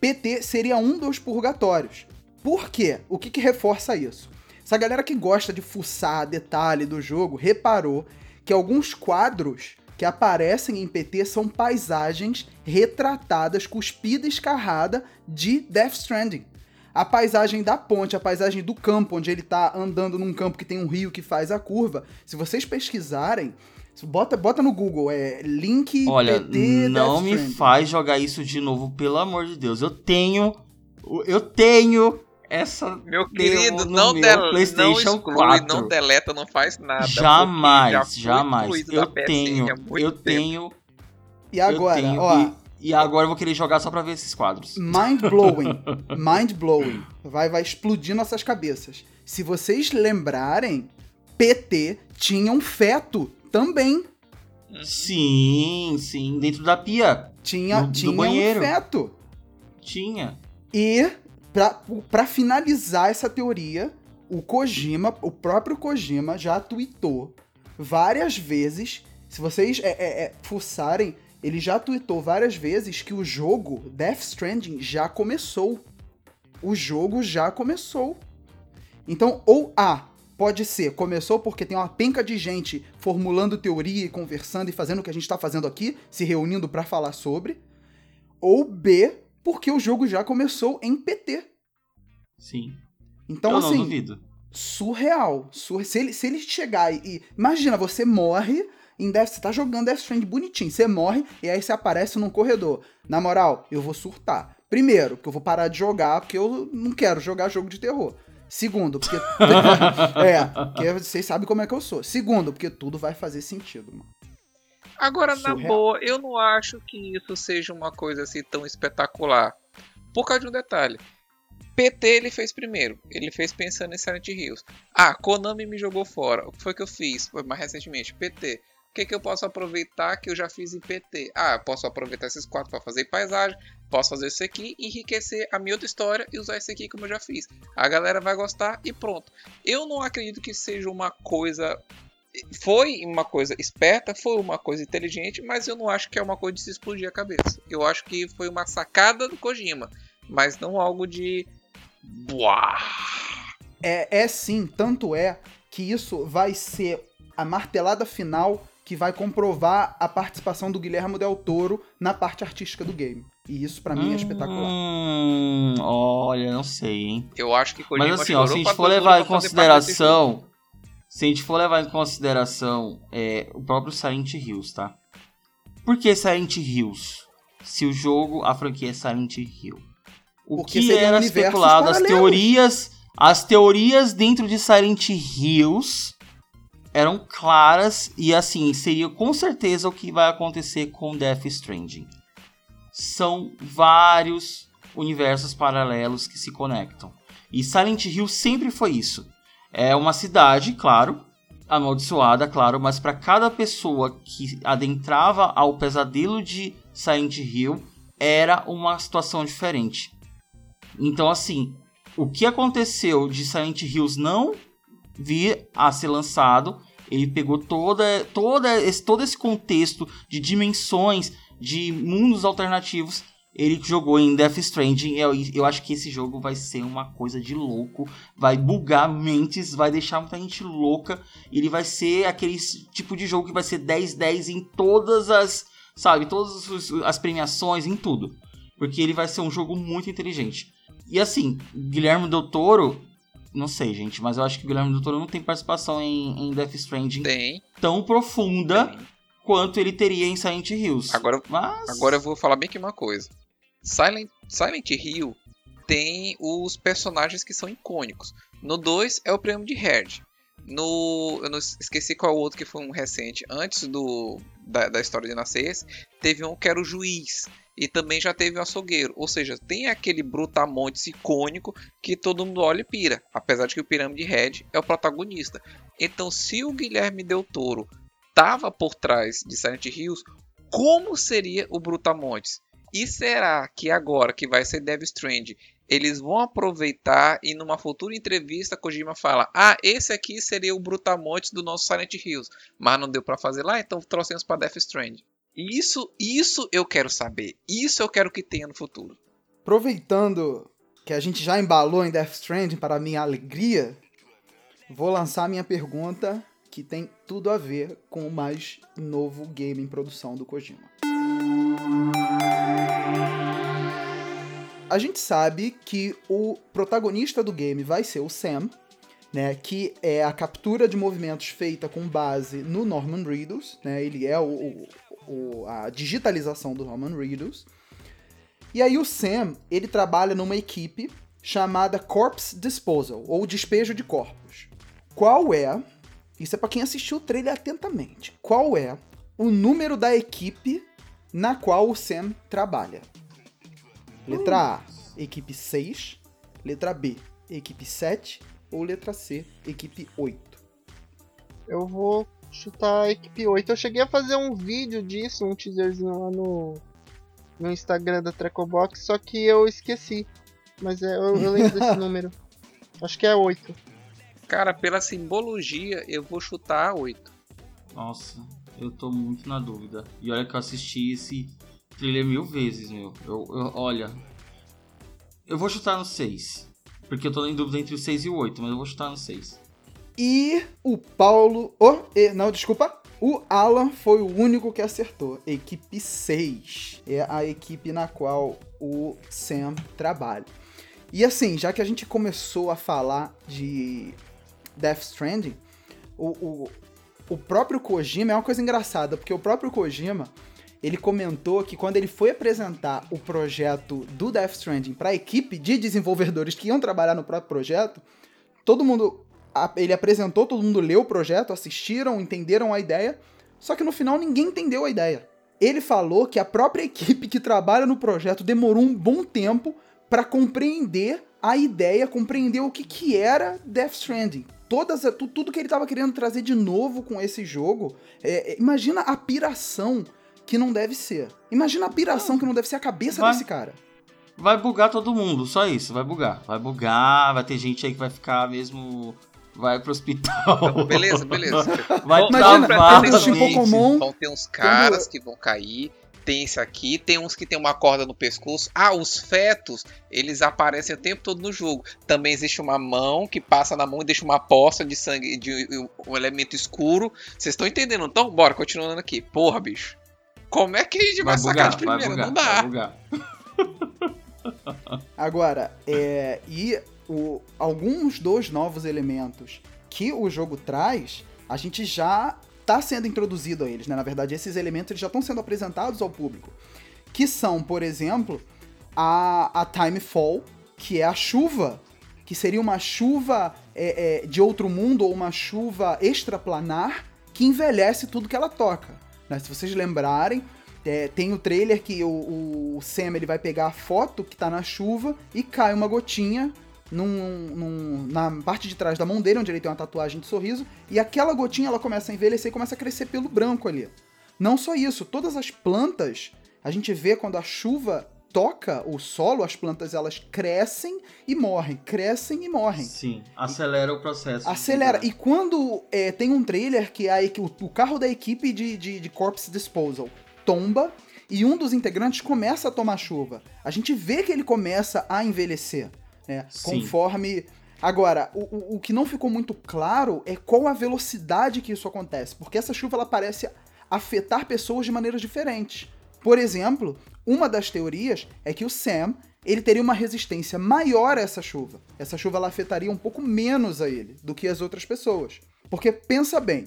PT seria um dos purgatórios. Por quê? O que, que reforça isso? Essa galera que gosta de fuçar detalhe do jogo reparou que alguns quadros que aparecem em PT são paisagens retratadas, cuspida escarrada de Death Stranding. A paisagem da ponte, a paisagem do campo, onde ele tá andando num campo que tem um rio que faz a curva. Se vocês pesquisarem, bota, bota no Google, é link Olha, PT não me Stranding. faz jogar isso de novo, pelo amor de Deus. Eu tenho. Eu tenho essa. Meu querido, não, meu del não PlayStation exclui, 4. não deleta, não faz nada. jamais, jamais. Eu tenho. Eu tempo. tenho. E agora, eu tenho, ó, E, e agora eu vou querer jogar só pra ver esses quadros. mind blowing, mind blowing. Vai, vai explodir nossas cabeças. Se vocês lembrarem, PT tinha um feto também. Sim, sim. Dentro da pia. Tinha, No- tinha um feto. Tinha. E, pra, pra finalizar essa teoria, o Kojima, o próprio Kojima, já tweetou várias vezes. Se vocês é, é, é, fuçarem, ele já tweetou várias vezes que o jogo Death Stranding já começou. O jogo já começou. Então, ou A, pode ser, começou porque tem uma penca de gente formulando teoria e conversando e fazendo o que a gente tá fazendo aqui, se reunindo pra falar sobre. Ou B, porque o jogo já começou em PT. Sim. Então, eu não assim, duvido. surreal. Sur- Se, ele, se ele chegar e- Imagina, você morre em Death. Você tá jogando Death Stranding bonitinho. Você morre e aí você aparece num corredor. Na moral, eu vou surtar. Primeiro, porque eu vou parar de jogar, porque eu não quero jogar jogo de terror. Segundo, porque. é, porque vocês sabem como é que eu sou. Segundo, porque tudo vai fazer sentido, mano. Agora, na Surreal. boa, eu não acho que isso seja uma coisa assim tão espetacular. Por causa de um detalhe. PT ele fez primeiro. Ele fez pensando em Silent Hills. Ah, Konami me jogou fora. O que foi que eu fiz? Foi mais recentemente. PT. Que, que eu posso aproveitar que eu já fiz em PT? Ah, posso aproveitar esses quatro para fazer paisagem. Posso fazer isso aqui, enriquecer a minha outra história e usar isso aqui como eu já fiz. A galera vai gostar e pronto. Eu não acredito que seja uma coisa foi uma coisa esperta, foi uma coisa inteligente, mas eu não acho que é uma coisa de se explodir a cabeça. Eu acho que foi uma sacada do Kojima, mas não algo de. Buá! É, é sim, tanto é que isso vai ser a martelada final que vai comprovar a participação do Guilherme Del Toro na parte artística do game. E isso pra mim é espetacular. Hum, olha, não sei, hein? Eu acho que Kojima Mas assim, ó, se a gente for levar em consideração. Se a gente for levar em consideração é, o próprio Silent Hills, tá? Por que Silent Hills? Se o jogo, a franquia é Silent Hill. O Porque que era especulado, as paralelos. teorias, as teorias dentro de Silent Hills eram claras e assim, seria com certeza o que vai acontecer com Death Stranding. São vários universos paralelos que se conectam. E Silent Hill sempre foi isso. É uma cidade, claro, amaldiçoada, claro, mas para cada pessoa que adentrava ao pesadelo de Silent Hill era uma situação diferente. Então, assim, o que aconteceu de Silent Hills não vir a ser lançado, ele pegou toda, toda esse, todo esse contexto de dimensões, de mundos alternativos, ele jogou em Death Stranding. Eu, eu acho que esse jogo vai ser uma coisa de louco, vai bugar mentes, vai deixar muita gente louca. Ele vai ser aquele tipo de jogo que vai ser 10-10 em todas as, sabe, todas as premiações, em tudo. Porque ele vai ser um jogo muito inteligente. E assim, Guilherme Del Toro, não sei, gente, mas eu acho que o Guilherme Del Toro não tem participação em, em Death Stranding Tem. tão profunda tem. quanto ele teria em Silent Hills. Agora, Mas... agora eu vou falar bem que uma coisa. Silent, Silent Hill tem os personagens que são icônicos. No 2 é o prêmio de Herd. No. Eu não esqueci qual é o outro que foi um recente. Antes do da, da história de nascer teve um que era o juiz. E também já teve o açougueiro. Ou seja, tem aquele brutamontes icônico que todo mundo olha e pira. Apesar de que o Pirâmide Red é o protagonista. Então, se o Guilherme Del Toro tava por trás de Silent Hills, como seria o Brutamontes? E será que agora que vai ser Death Strand, eles vão aproveitar e numa futura entrevista Kojima fala: "Ah, esse aqui seria o Brutamontes do nosso Silent Hills, mas não deu pra fazer lá, então trouxemos pra Death Strand". Isso, isso eu quero saber. Isso eu quero que tenha no futuro. Aproveitando que a gente já embalou em Death Stranding para minha alegria, vou lançar minha pergunta que tem tudo a ver com o mais novo game em produção do Kojima. A gente sabe que o protagonista do game vai ser o Sam, né, que é a captura de movimentos feita com base no Norman Reedus, né, ele é o, o, a digitalização do Norman Reedus. E aí o Sam, ele trabalha numa equipe chamada Corpse Disposal, ou despejo de corpos. Qual é, isso é para quem assistiu o trailer atentamente, qual é o número da equipe na qual o Sam trabalha? Letra A, equipe 6. Letra B, equipe 7. Ou letra C, equipe 8. Eu vou chutar a equipe 8. Eu cheguei a fazer um vídeo disso, um teaserzinho lá no, no Instagram da Trecobox, só que eu esqueci. Mas é, eu, eu lembro desse número. Acho que é 8. Cara, pela simbologia, eu vou chutar a 8. Nossa, eu tô muito na dúvida. E olha que eu assisti esse trailer mil vezes, meu. Eu, eu- olha. Eu vou chutar no 6. Porque eu tô em dúvida entre o 6 e o 8, mas eu vou chutar no 6. E o Paulo. Oh, e- não, desculpa. O Alan foi o único que acertou. Equipe 6 é a equipe na qual o Sam trabalha. E assim, já que a gente começou a falar de Death Stranding, o, o, o próprio Kojima é uma coisa engraçada, porque o próprio Kojima ele comentou que quando ele foi apresentar o projeto do Death Stranding para a equipe de desenvolvedores que iam trabalhar no próprio projeto, todo mundo a- ele apresentou, todo mundo leu o projeto, assistiram, entenderam a ideia, só que no final ninguém entendeu a ideia. Ele falou que a própria equipe que trabalha no projeto demorou um bom tempo para compreender a ideia, compreender o que, que era Death Stranding. Todas, tu- tudo que ele estava querendo trazer de novo com esse jogo. é, é, imagina a piração que não deve ser. Imagina a piração que não deve ser a cabeça Vai. desse cara. Vai bugar todo mundo, só isso, vai bugar. Vai bugar, vai ter gente aí que vai ficar mesmo. Vai pro hospital. Beleza, beleza. Vai Imagina, quando assistir gente. Pokémon, Vão ter uns caras que vão cair. Tem esse aqui, tem uns que tem uma corda no pescoço. Ah, os fetos, eles aparecem o tempo todo no jogo. Também existe uma mão que passa na mão e deixa uma poça de sangue, de um elemento escuro. Vocês estão entendendo? Então, bora, continuando aqui. Porra, bicho. Como é que a gente vai, Vai sacar de bugar, vai primeira? bugar, Não dá. vai bugar. Agora, é, e o- alguns dos novos elementos que o jogo traz, a gente já está sendo introduzido a eles, né? Na verdade, esses elementos já estão sendo apresentados ao público. Que são, por exemplo, a, a Timefall, que é a chuva, que seria uma chuva é, é, de outro mundo ou uma chuva extraplanar que envelhece tudo que ela toca. né? Se vocês lembrarem, é, tem o trailer que o, o Sam ele vai pegar a foto que tá na chuva e cai uma gotinha num- num- na parte de trás da mão dele, onde ele tem uma tatuagem de sorriso, e aquela gotinha ela começa a envelhecer e começa a crescer pelo branco ali. Não só isso, todas as plantas, a gente vê quando a chuva toca o solo, as plantas elas crescem e morrem, crescem e morrem. Sim, acelera o processo. Acelera. E quando é, tem um trailer que a o, o carro da equipe de, de, de Corpse Disposal tomba e um dos integrantes começa a tomar chuva. A gente vê que ele começa a envelhecer, né? Conforme. Agora, o, o, que não ficou muito claro é qual a velocidade que isso acontece, porque essa chuva ela parece afetar pessoas de maneiras diferentes. Por exemplo, uma das teorias é que o Sam ele teria uma resistência maior a essa chuva. Essa chuva ela afetaria um pouco menos a ele do que as outras pessoas. Porque pensa bem,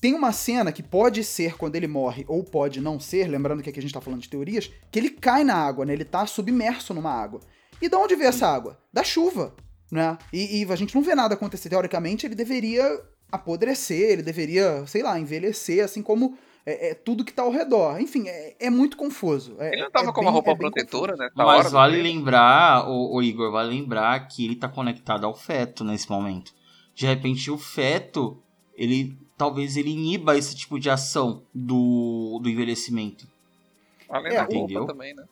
tem uma cena que pode ser quando ele morre ou pode não ser, lembrando que aqui a gente tá falando de teorias, que ele cai na água, né? Ele tá submerso numa água. E de onde vem essa água? Da chuva, né? E, e a gente não vê nada acontecer. Teoricamente, ele deveria apodrecer, ele deveria, sei lá, envelhecer, assim como é, é tudo que tá ao redor. Enfim, é, é muito confuso. É- Ele não tava é com bem- uma roupa é protetora, né? Na Mas hora vale trailer. lembrar, o, o Igor, vale lembrar que ele tá conectado ao feto nesse momento. De repente, o feto, ele talvez ele iniba esse tipo de ação do, do envelhecimento. Além da o- roupa também, né?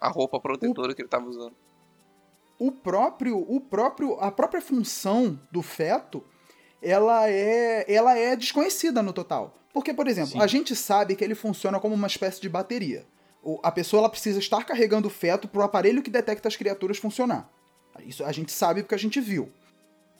a roupa protetora que ele tava usando. O próprio, o próprio, a própria função do feto, ela é, ela é desconhecida no total. Porque, por exemplo, Sim. a gente sabe que ele funciona como uma espécie de bateria. A pessoa ela precisa estar carregando o feto para o aparelho que detecta as criaturas funcionar. Isso a gente sabe porque a gente viu.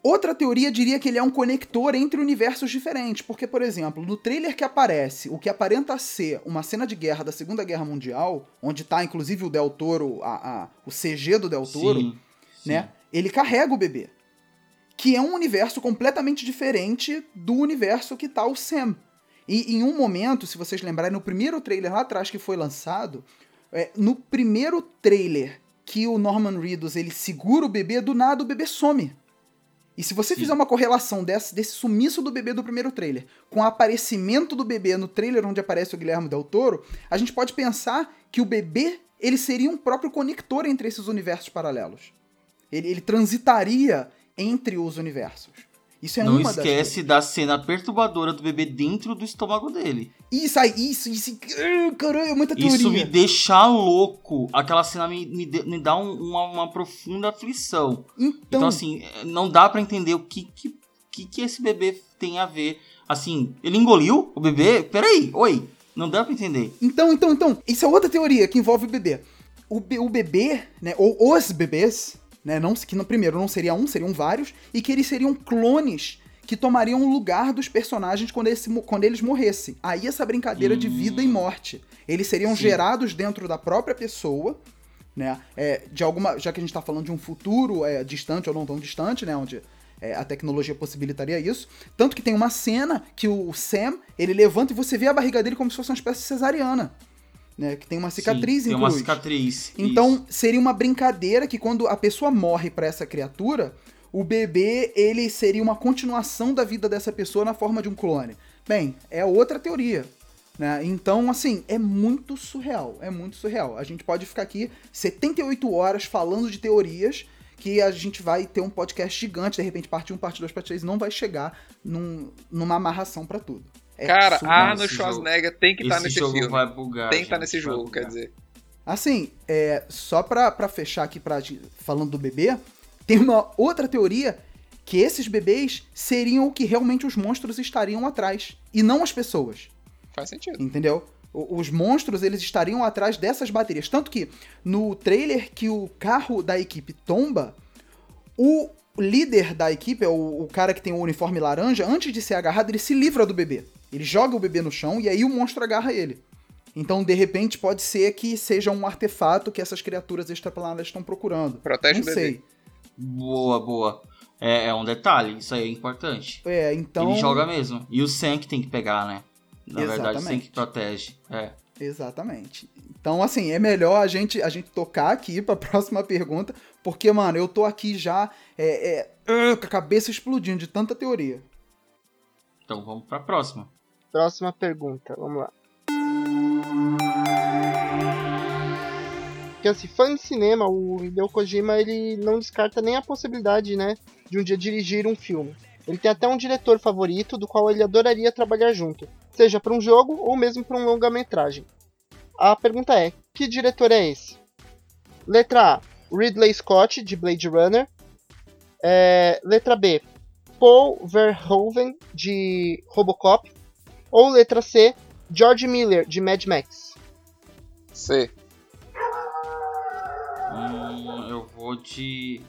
Outra teoria diria que ele é um conector entre universos diferentes, porque, por exemplo, no trailer que aparece o que aparenta ser uma cena de guerra da Segunda Guerra Mundial, onde tá inclusive o Del Toro, a, a- o CG do Del Toro, Sim, sim. né? Ele carrega o bebê. Que é um universo completamente diferente do universo que tá o Sam. E em um momento, se vocês lembrarem, no primeiro trailer lá atrás que foi lançado, é, no primeiro trailer que o Norman Reedus ele segura o bebê, do nada o bebê some. E se você Sim. fizer uma correlação desse, desse sumiço do bebê do primeiro trailer com o aparecimento do bebê no trailer onde aparece o Guilherme Del Toro, a gente pode pensar que o bebê ele seria um próprio conector entre esses universos paralelos. Ele, ele transitaria entre os universos. Isso é Não uma esquece da cena perturbadora do bebê dentro do estômago dele. Isso aí, isso, isso. Caralho, é muita teoria. Isso me deixa louco. Aquela cena me, me, me dá um- uma, uma profunda aflição. Então, Então, assim, não dá pra entender o que, que, que, que esse bebê tem a ver. Assim, ele engoliu o bebê? Peraí, oi. Não dá pra entender. então, então, então, isso é outra teoria que envolve o bebê. O, be- o bebê, né, ou os bebês, né, não, que no primeiro não seria um, seriam vários, e que eles seriam clones que tomariam o lugar dos personagens quando eles, mo- quando eles morressem. Aí essa brincadeira de vida e morte. Eles seriam Hum. Sim. gerados dentro da própria pessoa, né, é, de alguma, já que a gente tá falando de um futuro é, distante ou não tão distante, né, onde é, a tecnologia possibilitaria isso. Tanto que tem uma cena que o Sam, ele levanta e você vê a barriga dele como se fosse uma espécie de cesariana. Né, que tem uma cicatriz Sim, Tem em uma cicatriz. Então, isso. seria uma brincadeira que quando a pessoa morre pra essa criatura, o bebê, ele seria uma continuação da vida dessa pessoa na forma de um clone. Bem, é outra teoria. Né? Então, assim, é muito surreal. É muito surreal. A gente pode ficar aqui 78 horas falando de teorias que a gente vai ter um podcast gigante, de repente, parte 1, parte 2, parte 3, não vai chegar num- numa amarração pra tudo. É Cara. Arnold esse Schwarzenegger tem que estar Esse nesse jogo filme. vai bugar. Tem que estar gente, nesse jogo, bugar. quer dizer. Assim, é, só pra, pra fechar aqui, pra, falando do bebê, tem uma outra teoria que esses bebês seriam o que realmente os monstros estariam atrás, e não as pessoas, Faz sentido. entendeu? O- Os monstros, eles estariam atrás dessas baterias. Tanto que, no trailer que o carro da equipe tomba, o líder da equipe, é o, o cara que tem o uniforme laranja, antes de ser agarrado, ele se livra do bebê. Ele joga o bebê no chão e aí o monstro agarra ele. Então, de repente, pode ser que seja um artefato que essas criaturas extraplanares estão procurando. Protege Não o bebê. sei. Boa, boa. É, é um detalhe, isso aí é importante. É, então. Ele joga mesmo. E o que tem que pegar, né? Na verdade, o Exatamente. que protege. É. Exatamente. Então, assim, é melhor a gente, a gente tocar aqui pra próxima pergunta, porque, mano, eu tô aqui já é, é, com a cabeça explodindo de tanta teoria. Então vamos pra próxima. Próxima pergunta, vamos lá. Porque assim, fã de cinema, o Hideo Kojima, ele não descarta nem a possibilidade, né, de um dia dirigir um filme. Ele tem até um diretor favorito do qual ele adoraria trabalhar junto, seja para um jogo ou mesmo para um longa-metragem. A pergunta é: que diretor é esse? Letra A: Ridley Scott, de Blade Runner. É, letra B: Paul Verhoeven, de Robocop. Ou letra C: George Miller, de Mad Max. C. Hum, eu vou de.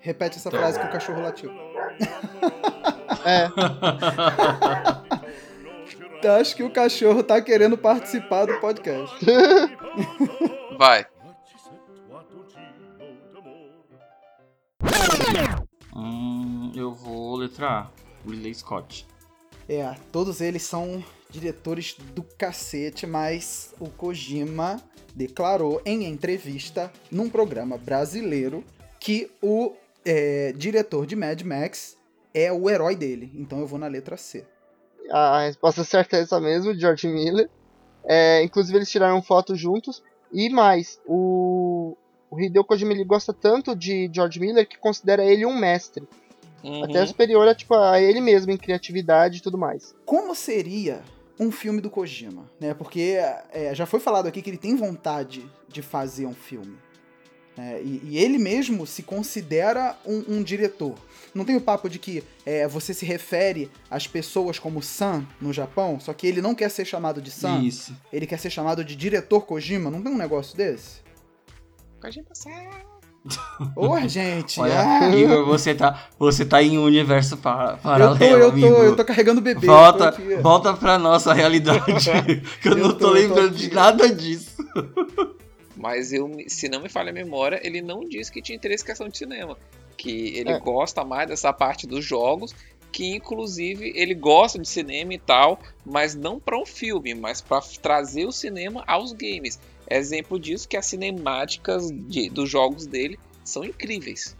Repete essa Então. frase que o cachorro latiu. É, Acho que o cachorro tá querendo participar do podcast. Vai. Hum, eu vou letra A. Ridley Scott. É, todos eles são diretores do cacete, mas o Kojima declarou em entrevista num programa brasileiro que o é, diretor de Mad Max é o herói dele. Então eu vou na letra C. a resposta certa é essa mesmo, George Miller. É, inclusive eles tiraram foto juntos. E mais, o, o Hideo Kojima ele gosta tanto de George Miller que considera ele um mestre. Uhum. Até superior a, tipo, a ele mesmo em criatividade e tudo mais. Como seria um filme do Kojima, né? Porque é, já foi falado aqui que ele tem vontade de fazer um filme. né? e, e ele mesmo se considera um, um diretor. Não tem o papo de que é, você se refere às pessoas como San no Japão, só que ele não quer ser chamado de San, Isso. ele quer ser chamado de diretor Kojima. Não tem um negócio desse? Ô, gente! Olha, ah, Igor, você tá, você tá em um universo pa- eu paralelo, tô, eu amigo. tô, eu tô carregando o bebê. volta, tô volta pra nossa realidade, que eu, Eu não tô- tô, tô lembrando aqui. de nada disso. Mas eu, se não me falha a memória, ele não disse que tinha interesse em questão de cinema. Que ele É. gosta mais dessa parte dos jogos, que inclusive ele gosta de cinema e tal, mas não para um filme, mas para trazer o cinema aos games. Exemplo disso que as cinemáticas de- dos jogos dele são incríveis.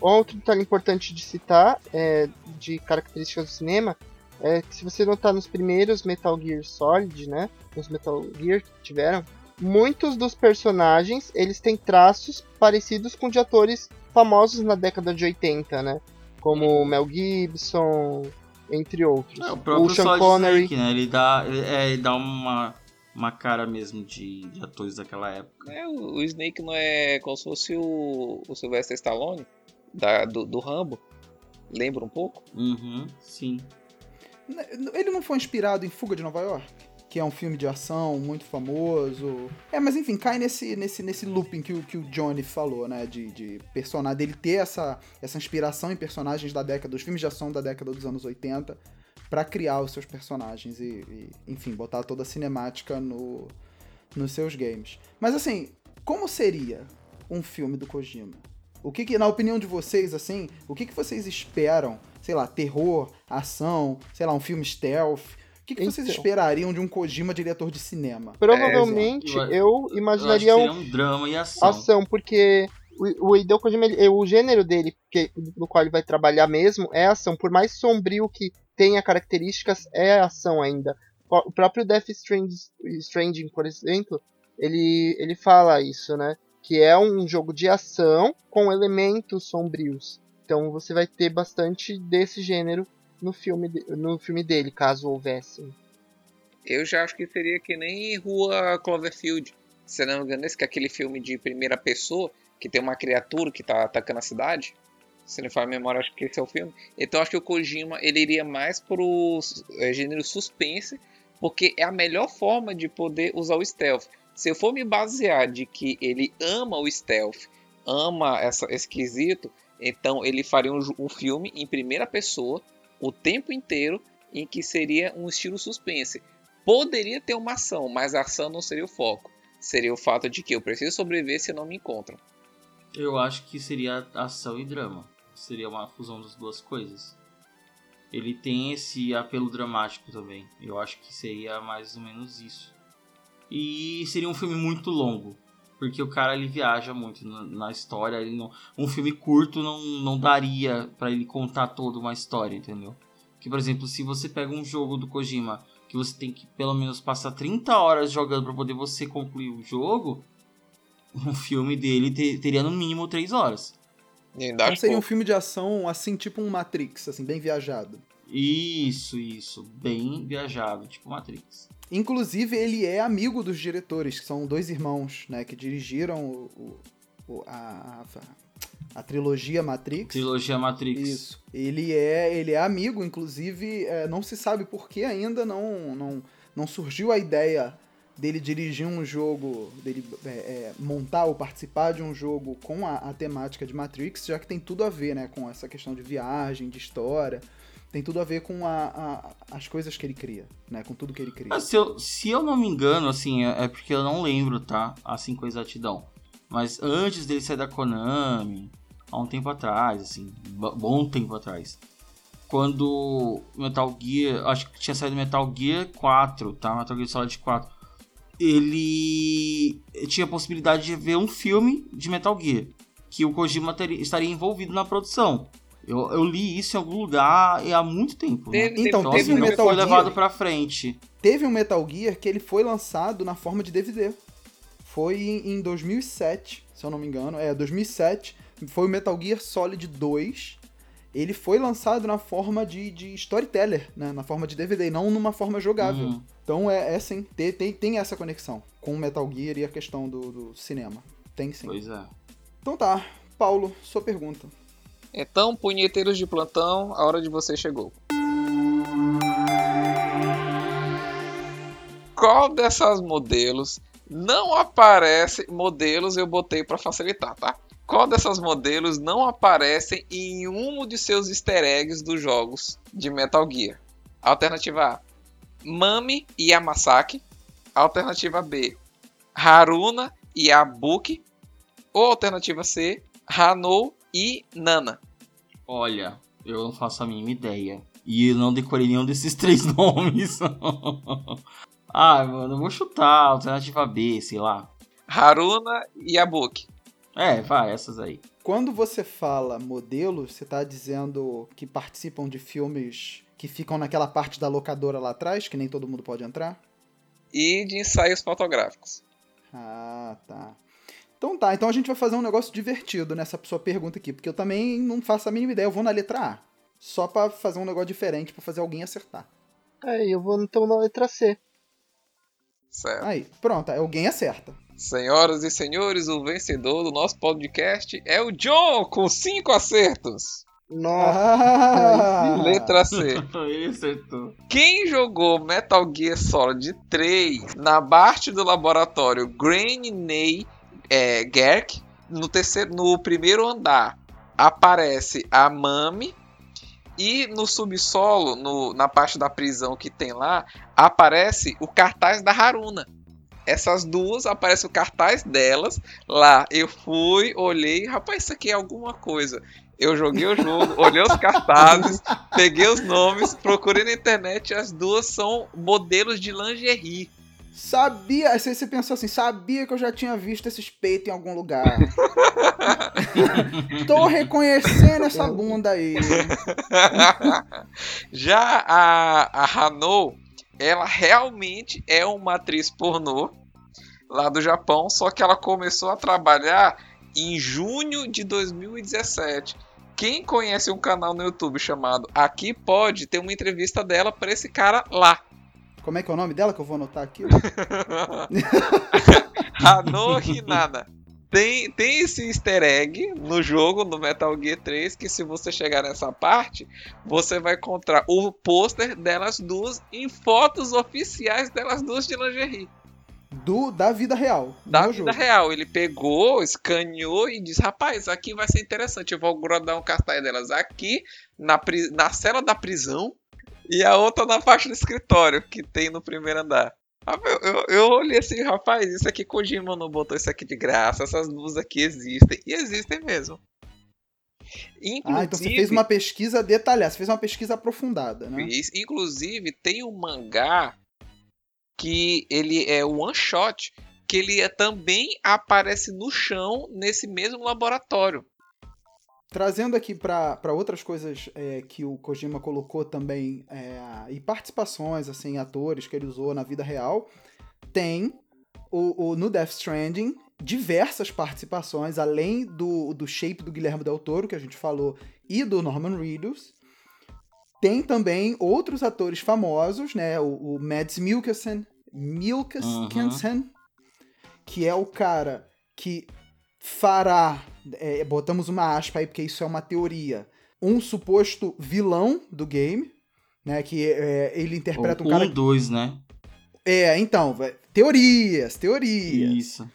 Outro detalhe importante de citar, é, de características do cinema, é que se você notar nos primeiros Metal Gear Solid, né, nos Metal Gear que tiveram, muitos dos personagens, eles têm traços parecidos com de atores famosos na década de 80, né, como Mel Gibson, entre outros. É, o próprio Sean Solid Connery, Snake, né? Ele dá, ele, é, ele dá uma, uma cara mesmo de, de atores daquela época. É, o, o Snake não é como se fosse o, o Sylvester Stallone da- do, do Rambo. Lembra um pouco? Uhum, sim. Ele não foi inspirado em Fuga de Nova York? Que é um filme de ação muito famoso. É, mas enfim, cai nesse, nesse, nesse looping que, o- que o Johnny falou, né? De, de personagem, dele ter essa, essa inspiração em personagens da década, dos filmes de ação da década dos anos 80, pra criar os seus personagens e, e, enfim, botar toda a cinemática no, nos seus games. Mas assim, como seria um filme do Kojima? O que, que na opinião de vocês, assim, o que, que vocês esperam? Sei lá, terror, ação, sei lá, um filme stealth. O que, que vocês Então. esperariam de um Kojima diretor de cinema? provavelmente É, eu- eu Eu acho que imaginaria um seria um drama e ação. ação, porque o, Hideo Kojima, ele- o gênero dele, que, no qual ele vai trabalhar mesmo, é ação. Por mais sombrio que tenha características, é ação ainda. O próprio Death Stranding, por exemplo, ele, ele fala isso, né? Que é um jogo de ação com elementos sombrios. Então você vai ter bastante desse gênero no filme, no filme dele, caso houvesse. Eu já acho que seria que nem Rua Cloverfield. Se não me engano, esse que é aquele filme de primeira pessoa, que tem uma criatura que tá atacando a cidade. Se não faz memória, acho que esse é o filme. Então acho que o Kojima ele iria mais pro é, gênero suspense, porque é a melhor forma de poder usar o stealth. Se eu for me basear de que ele ama o stealth, ama essa, esse quesito, então ele faria um, um filme em primeira pessoa, o tempo inteiro, em que seria um estilo suspense. Poderia ter uma ação, mas a ação não seria o foco. Seria o fato de que eu preciso sobreviver se não me encontram. Eu acho que seria ação e drama. Seria uma fusão das duas coisas. Ele tem esse apelo dramático também. Eu acho que seria mais ou menos isso. E seria um filme muito longo. Porque o cara ele viaja muito na, história. Ele não, um filme curto não, não daria pra ele contar toda uma história, entendeu? Que, por exemplo, se você pega um jogo do Kojima que você tem que pelo menos passar 30 horas jogando pra poder você concluir o jogo, um filme dele te- teria no mínimo 3 horas. Então seria um filme de ação, assim, tipo um Matrix, assim, bem viajado. Isso, isso. Bem viajado, tipo Matrix. Inclusive, ele é amigo dos diretores, que são dois irmãos, né? Que dirigiram o, o- o- a, a, a trilogia Matrix. Trilogia Matrix. Isso. Ele é, ele é amigo, inclusive, é, não se sabe por que ainda não, não, não surgiu a ideia dele dirigir um jogo, dele é, é, montar ou participar de um jogo com a, a temática de Matrix, já que tem tudo a ver, né, com essa questão de viagem, de história, tem tudo a ver com a, a- as coisas que ele cria, né, com tudo que ele cria. Mas se eu, se eu não me engano, assim, é é porque eu não lembro, tá? Assim, com exatidão. Mas antes dele sair da Konami, há um tempo atrás, assim, bo- bom tempo atrás. Quando Metal Gear, acho que tinha saído Metal Gear 4, tá? Metal Gear Solid 4. Ele tinha a possibilidade de ver um filme de Metal Gear, que o Kojima teria- estaria envolvido na produção. Eu, eu li isso em algum lugar e há muito tempo. né? Teve, Então, Então, teve assim, um Metal foi Gear- levado pra frente. Teve um Metal Gear que ele foi lançado na forma de DVD. Foi em, em 2007, se eu não me engano. É, 2007. Foi o Metal Gear Solid 2. ele foi lançado na forma de, de storyteller, né? Na forma de DVD, não numa forma jogável. Hum. Então é, é sim, tem, tem, tem essa conexão com o Metal Gear e a questão do, do cinema. Tem sim. Pois é. Então tá, Paulo, sua pergunta. Então, punheteiros de plantão, a hora de você chegou. Qual dessas modelos não aparece? Modelos eu botei pra facilitar, tá? Qual dessas modelos não aparecem em um de seus easter eggs dos jogos de Metal Gear? Alternativa A: Mami e Yamasaki. Alternativa B: Haruna e Abuki. Ou alternativa C: Hanou e Nana. Olha, eu não faço a mínima ideia. E eu não decorei nenhum desses três nomes. ah, mano, eu vou chutar. Alternativa B, sei lá. Haruna e Abuki. É, vai, essas aí. Quando você fala modelos, você tá dizendo que participam de filmes que ficam naquela parte da locadora lá atrás, que nem todo mundo pode entrar? E de ensaios fotográficos. Ah, tá. Então tá, então a gente vai fazer um negócio divertido nessa sua pergunta aqui, porque eu também não faço a mínima ideia, eu vou na letra A. Só pra fazer um negócio diferente, pra fazer alguém acertar. É, eu vou então na letra C. Certo. Aí, pronto, aí alguém acerta. Senhoras e senhores, o vencedor do nosso podcast é o John, com cinco acertos. Nossa. Ah, Letra C. Ele acertou. Quem jogou Metal Gear Solid 3 na parte do laboratório Granny é, Gerk, no, terceiro, no primeiro andar aparece a Mami e no subsolo, no- na parte da prisão que tem lá, aparece o cartaz da Haruna. Essas duas aparece o cartaz delas lá. Eu fui, olhei, rapaz, isso aqui é alguma coisa. Eu joguei o jogo, olhei os cartazes, peguei os nomes, procurei na internet, as duas são modelos de lingerie. Sabia, você você pensou assim, sabia que eu já tinha visto esses peitos em algum lugar. Tô reconhecendo essa bunda aí. Já a, a Hanou, ela realmente é uma atriz pornô lá do Japão, só que ela começou a trabalhar em junho de 2017. Quem conhece um canal no YouTube chamado Aqui Pode, tem uma entrevista dela pra esse cara lá. Como é que é o nome dela que eu vou anotar aqui? Hanou Hinata. Tem, tem esse easter egg no jogo, no Metal Gear 3, que se você chegar nessa parte, você vai encontrar o pôster delas duas em fotos oficiais delas duas de lingerie. Do, da vida real. Da vida jogo. real. Ele pegou, escaneou e disse: Rapaz, aqui vai ser interessante. Eu vou grudar um cartaz delas aqui, na, na cela da prisão, e a outra na parte do escritório, que tem no primeiro andar. Eu, eu, eu olhei assim, rapaz, isso aqui Kojima não botou isso aqui de graça, essas luzes aqui existem. E existem mesmo. Inclusive, Ah, então você fez uma pesquisa detalhada, você fez uma pesquisa aprofundada, né? Inclusive, tem um mangá que ele é one shot, que ele é- também aparece no chão nesse mesmo laboratório. Trazendo aqui pra outras coisas é, que o Kojima colocou também, é, e participações, assim, atores que ele usou na vida real, tem o, o- no Death Stranding diversas participações, além do, do shape do Guilherme Del Toro, que a gente falou, e do Norman Reedus. Tem também outros atores famosos, né? O, o Mads Mikkelsen, Mikkelsen, que é o cara que fará, é, botamos uma aspa aí porque isso é uma teoria, um suposto vilão do game, né? Que é, ele interpreta um um, cara. dois, né? É, então, teorias, teorias. Isso.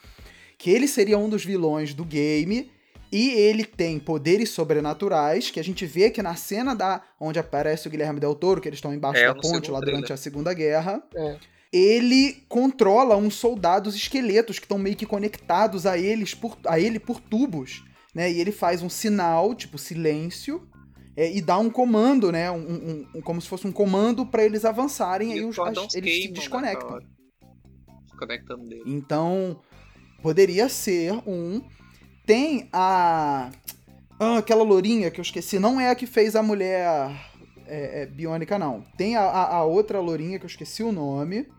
Que ele seria um dos vilões do game. E ele tem poderes sobrenaturais, que a gente vê que na cena da onde aparece o Guilherme Del Toro, que eles estão embaixo É, da ponte lá trailer. durante a Segunda Guerra. É. Ele controla uns soldados esqueletos que estão meio que conectados a eles por, a ele por tubos, né? E ele faz um sinal, tipo silêncio, é, e dá um comando, né? Um, um- um- como se fosse um comando para eles avançarem, e aí os as- eles se nessa desconectam. hora. Desconectando dele. Então, poderia ser um. Tem a. ah, aquela lourinha que eu esqueci, não é a que fez a mulher é, é, biônica, não. Tem a, a- a outra lourinha que eu esqueci o nome,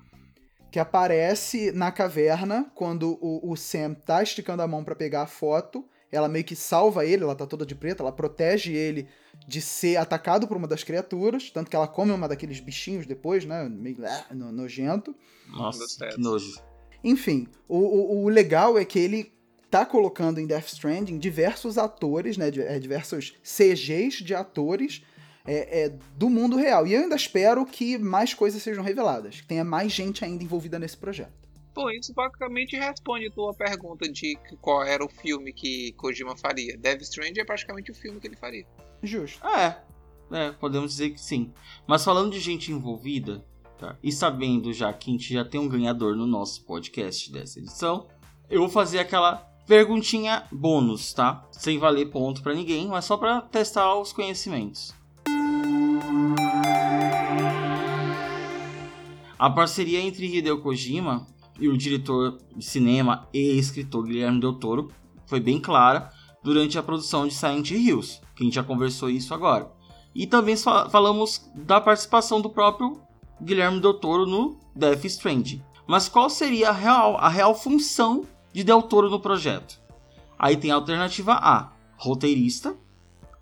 que aparece na caverna quando o, o Sam tá esticando a mão pra pegar a foto. ela meio que salva ele, ela tá toda de preto, ela protege ele de ser atacado por uma das criaturas, tanto que ela come uma daqueles bichinhos depois, né? Meio ah, no- nojento. Nossa, que nojo. Enfim, o, o, o legal é que ele tá colocando em Death Stranding diversos atores, né? é, diversos CGs de atores é, é, do mundo real. E eu ainda espero que mais coisas sejam reveladas, que tenha mais gente ainda envolvida nesse projeto. Pô, isso basicamente responde a tua pergunta de qual era o filme que Kojima faria. Death Stranding é praticamente o filme que ele faria. Justo. É, é, podemos dizer que sim. Mas falando de gente envolvida, tá? E sabendo já que a gente já tem um ganhador no nosso podcast dessa edição, eu vou fazer aquela perguntinha bônus, tá? Sem valer ponto pra ninguém, mas só pra testar os conhecimentos. A parceria entre Hideo Kojima e o diretor de cinema e escritor Guilherme Del Toro foi bem clara durante a produção de Silent Hills, que a gente já conversou isso agora. E também fa- falamos da participação do próprio Guilherme Del Toro no Death Stranding. Mas qual seria a real, a real função de Del Toro no projeto? Aí tem a alternativa A, roteirista.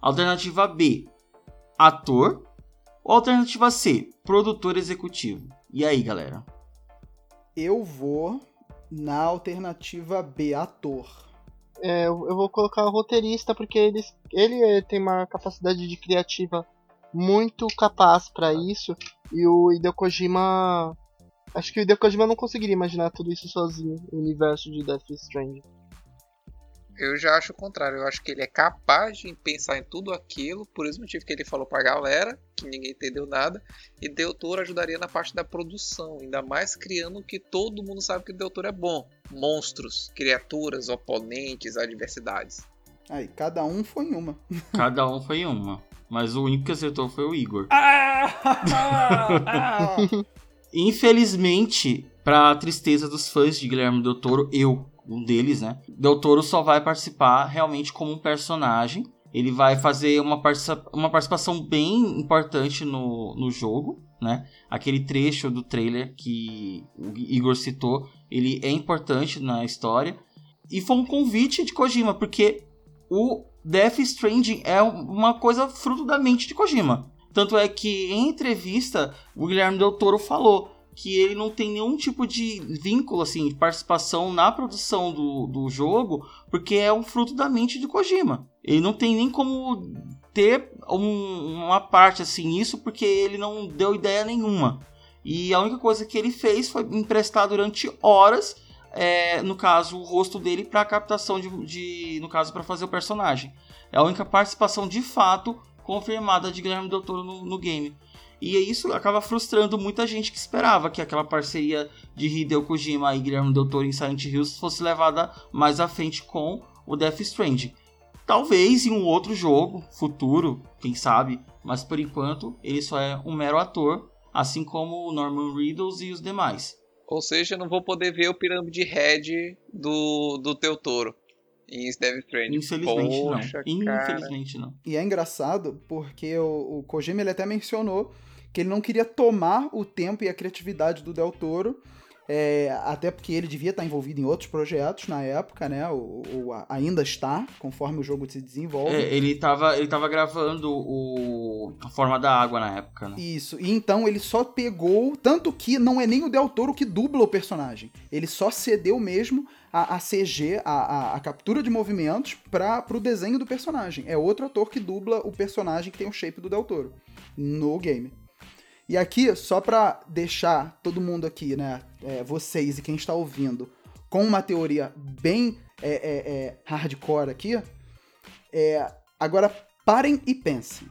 Alternativa B, ator. Ou alternativa C, produtor executivo. E aí, galera? Eu vou na alternativa B, ator. É, eu vou colocar o roteirista porque ele, ele eh, tem uma capacidade de criativa muito capaz pra isso. E o Hideo Kojima. Acho que o Hideo Kojima não conseguiria imaginar tudo isso sozinho, o universo de Death Stranding. Eu já acho o contrário. Eu acho que ele é capaz de pensar em tudo aquilo, por esse motivo que ele falou pra galera, que ninguém entendeu nada, e Del Toro ajudaria na parte da produção, ainda mais criando o que todo mundo sabe que Del Toro é bom: monstros, criaturas, oponentes, adversidades. Aí, cada um foi em uma. Cada um foi em uma. Mas o único que acertou foi o Igor. Infelizmente, pra tristeza dos fãs de Guilherme Del Toro, eu, um deles, né? Del Toro só vai participar realmente como um personagem. Ele vai fazer uma, participa- uma participação bem importante no, no jogo, né? Aquele trecho do trailer que o Igor citou, ele é importante na história. E foi um convite de Kojima, porque o Death Stranding é uma coisa fruto da mente de Kojima. Tanto é que em entrevista o Guilherme Del Toro falou que ele não tem nenhum tipo de vínculo, assim, de participação na produção do, do jogo, porque é um fruto da mente de Kojima. Ele não tem nem como ter um- uma parte assim nisso, porque ele não deu ideia nenhuma. E a única coisa que ele fez foi emprestar durante horas, é, no caso, o rosto dele para captação de, de- no caso, para fazer o personagem. É a única participação de fato confirmada de Guilherme Del Toro no, no game. E isso acaba frustrando muita gente que esperava que aquela parceria de Hideo Kojima e Guilherme Del Toro em Silent Hills fosse levada mais à frente com o Death Stranding. Talvez em um outro jogo futuro, quem sabe, mas por enquanto ele só é um mero ator, assim como o Norman Reedus e os demais. Ou seja, não vou poder ver o Pirâmide Red do, do Teu Toro em Death Stranding. Infelizmente Poxa, não. cara. Infelizmente não. E é engraçado porque o, o Kojima ele até mencionou que ele não queria tomar o tempo e a criatividade do Del Toro, é, até porque ele devia estar envolvido em outros projetos na época, né? A- ainda está, conforme o jogo se desenvolve. É, ele tava, ele tava gravando o a forma da água na época, né? Isso, e então ele só pegou. Tanto que não é nem o Del Toro que dubla o personagem. Ele só cedeu mesmo a, a CG, a, a, a captura de movimentos, para pro desenho do personagem. É outro ator que dubla o personagem que tem o shape do Del Toro no game. E aqui, só pra deixar todo mundo aqui, né, é, vocês e quem está ouvindo, com uma teoria bem é, é, é, hardcore aqui, é, agora parem e pensem.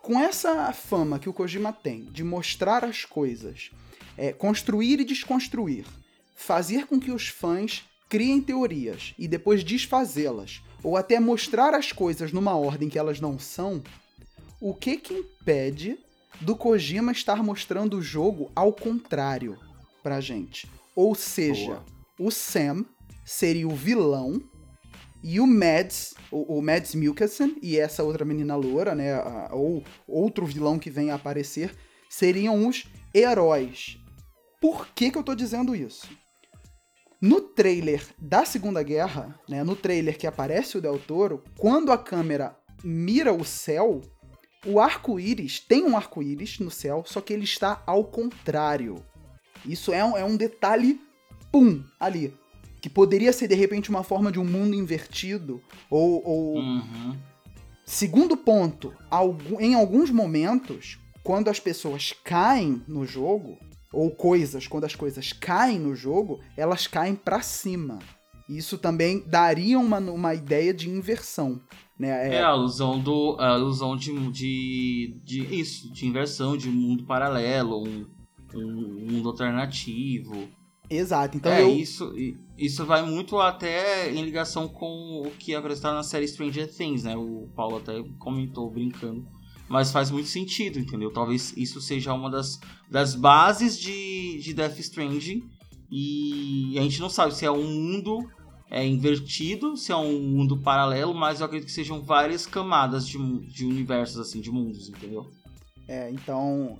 Com essa fama que o Kojima tem de mostrar as coisas, é, construir e desconstruir, fazer com que os fãs criem teorias e depois desfazê-las, ou até mostrar as coisas numa ordem que elas não são, o que que impede do Kojima estar mostrando o jogo ao contrário pra gente? Ou seja, Boa. o Sam seria o vilão e o Mads, o, o Mads Mikkelsen e essa outra menina loura, né, a- ou outro vilão que vem a aparecer, seriam os heróis. Por que que eu tô dizendo isso? No trailer da Segunda Guerra, né, no trailer que aparece o Del Toro, quando a câmera mira o céu, o arco-íris tem um arco-íris no céu, só que ele está ao contrário. Isso é um, é um detalhe, pum, ali. Que poderia ser de repente uma forma de um mundo invertido, ou. ou... Uhum. Segundo ponto, em alguns momentos, quando as pessoas caem no jogo, ou coisas, quando as coisas caem no jogo, elas caem pra cima. Isso também daria uma, uma ideia de inversão. Né? É a alusão do. A alusão de, de, de. Isso, de inversão, de um mundo paralelo, um, um mundo alternativo. Exato. Então é, eu, isso, isso vai muito até em ligação com o que é apresentado na série Stranger Things, né? O Paulo até comentou brincando. Mas faz muito sentido, entendeu? Talvez isso seja uma das, das bases de, de Death Stranding. E a gente não sabe se é um mundo é, invertido, se é um mundo paralelo, mas eu acredito que sejam várias camadas de, de universos, assim, de mundos, entendeu? É, então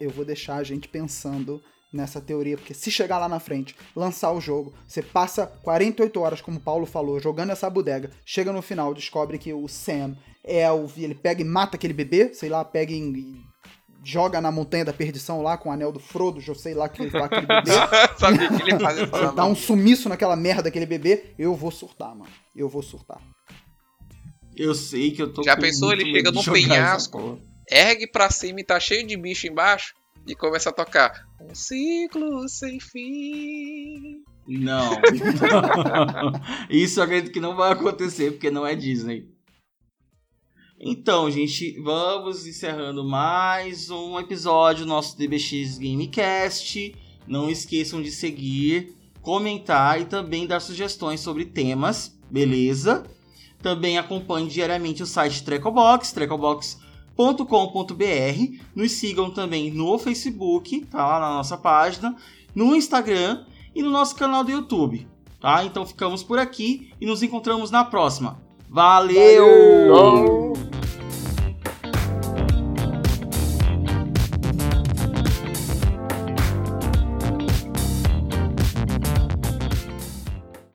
eu vou deixar a gente pensando nessa teoria, porque se chegar lá na frente, lançar o jogo, você passa 48 horas, como o Paulo falou, jogando essa bodega, chega no final, descobre que o Sam é o. Ele pega e mata aquele bebê, sei lá, pega e joga na montanha da perdição lá com o anel do Frodo, eu sei lá que lá aquele bebê. Sabia que ele fazia dá um sumiço naquela merda daquele bebê, eu vou surtar, mano. Eu vou surtar. Eu sei que eu tô Já com pensou? Ele chega num penhasco. Ergue pra cima e tá cheio de bicho embaixo. E começa a tocar. Um ciclo sem fim. Não. Isso eu acredito que não vai acontecer, porque não é Disney. Então, gente, vamos encerrando mais um episódio do nosso DBX Gamecast. Não esqueçam de seguir, comentar e também dar sugestões sobre temas, beleza? Também acompanhe diariamente o site Trecobox, trecobox.com.br. Nos sigam também no Facebook, tá lá na nossa página, no Instagram e no nosso canal do YouTube, tá? Então ficamos por aqui e nos encontramos na próxima. Valeu! Valeu.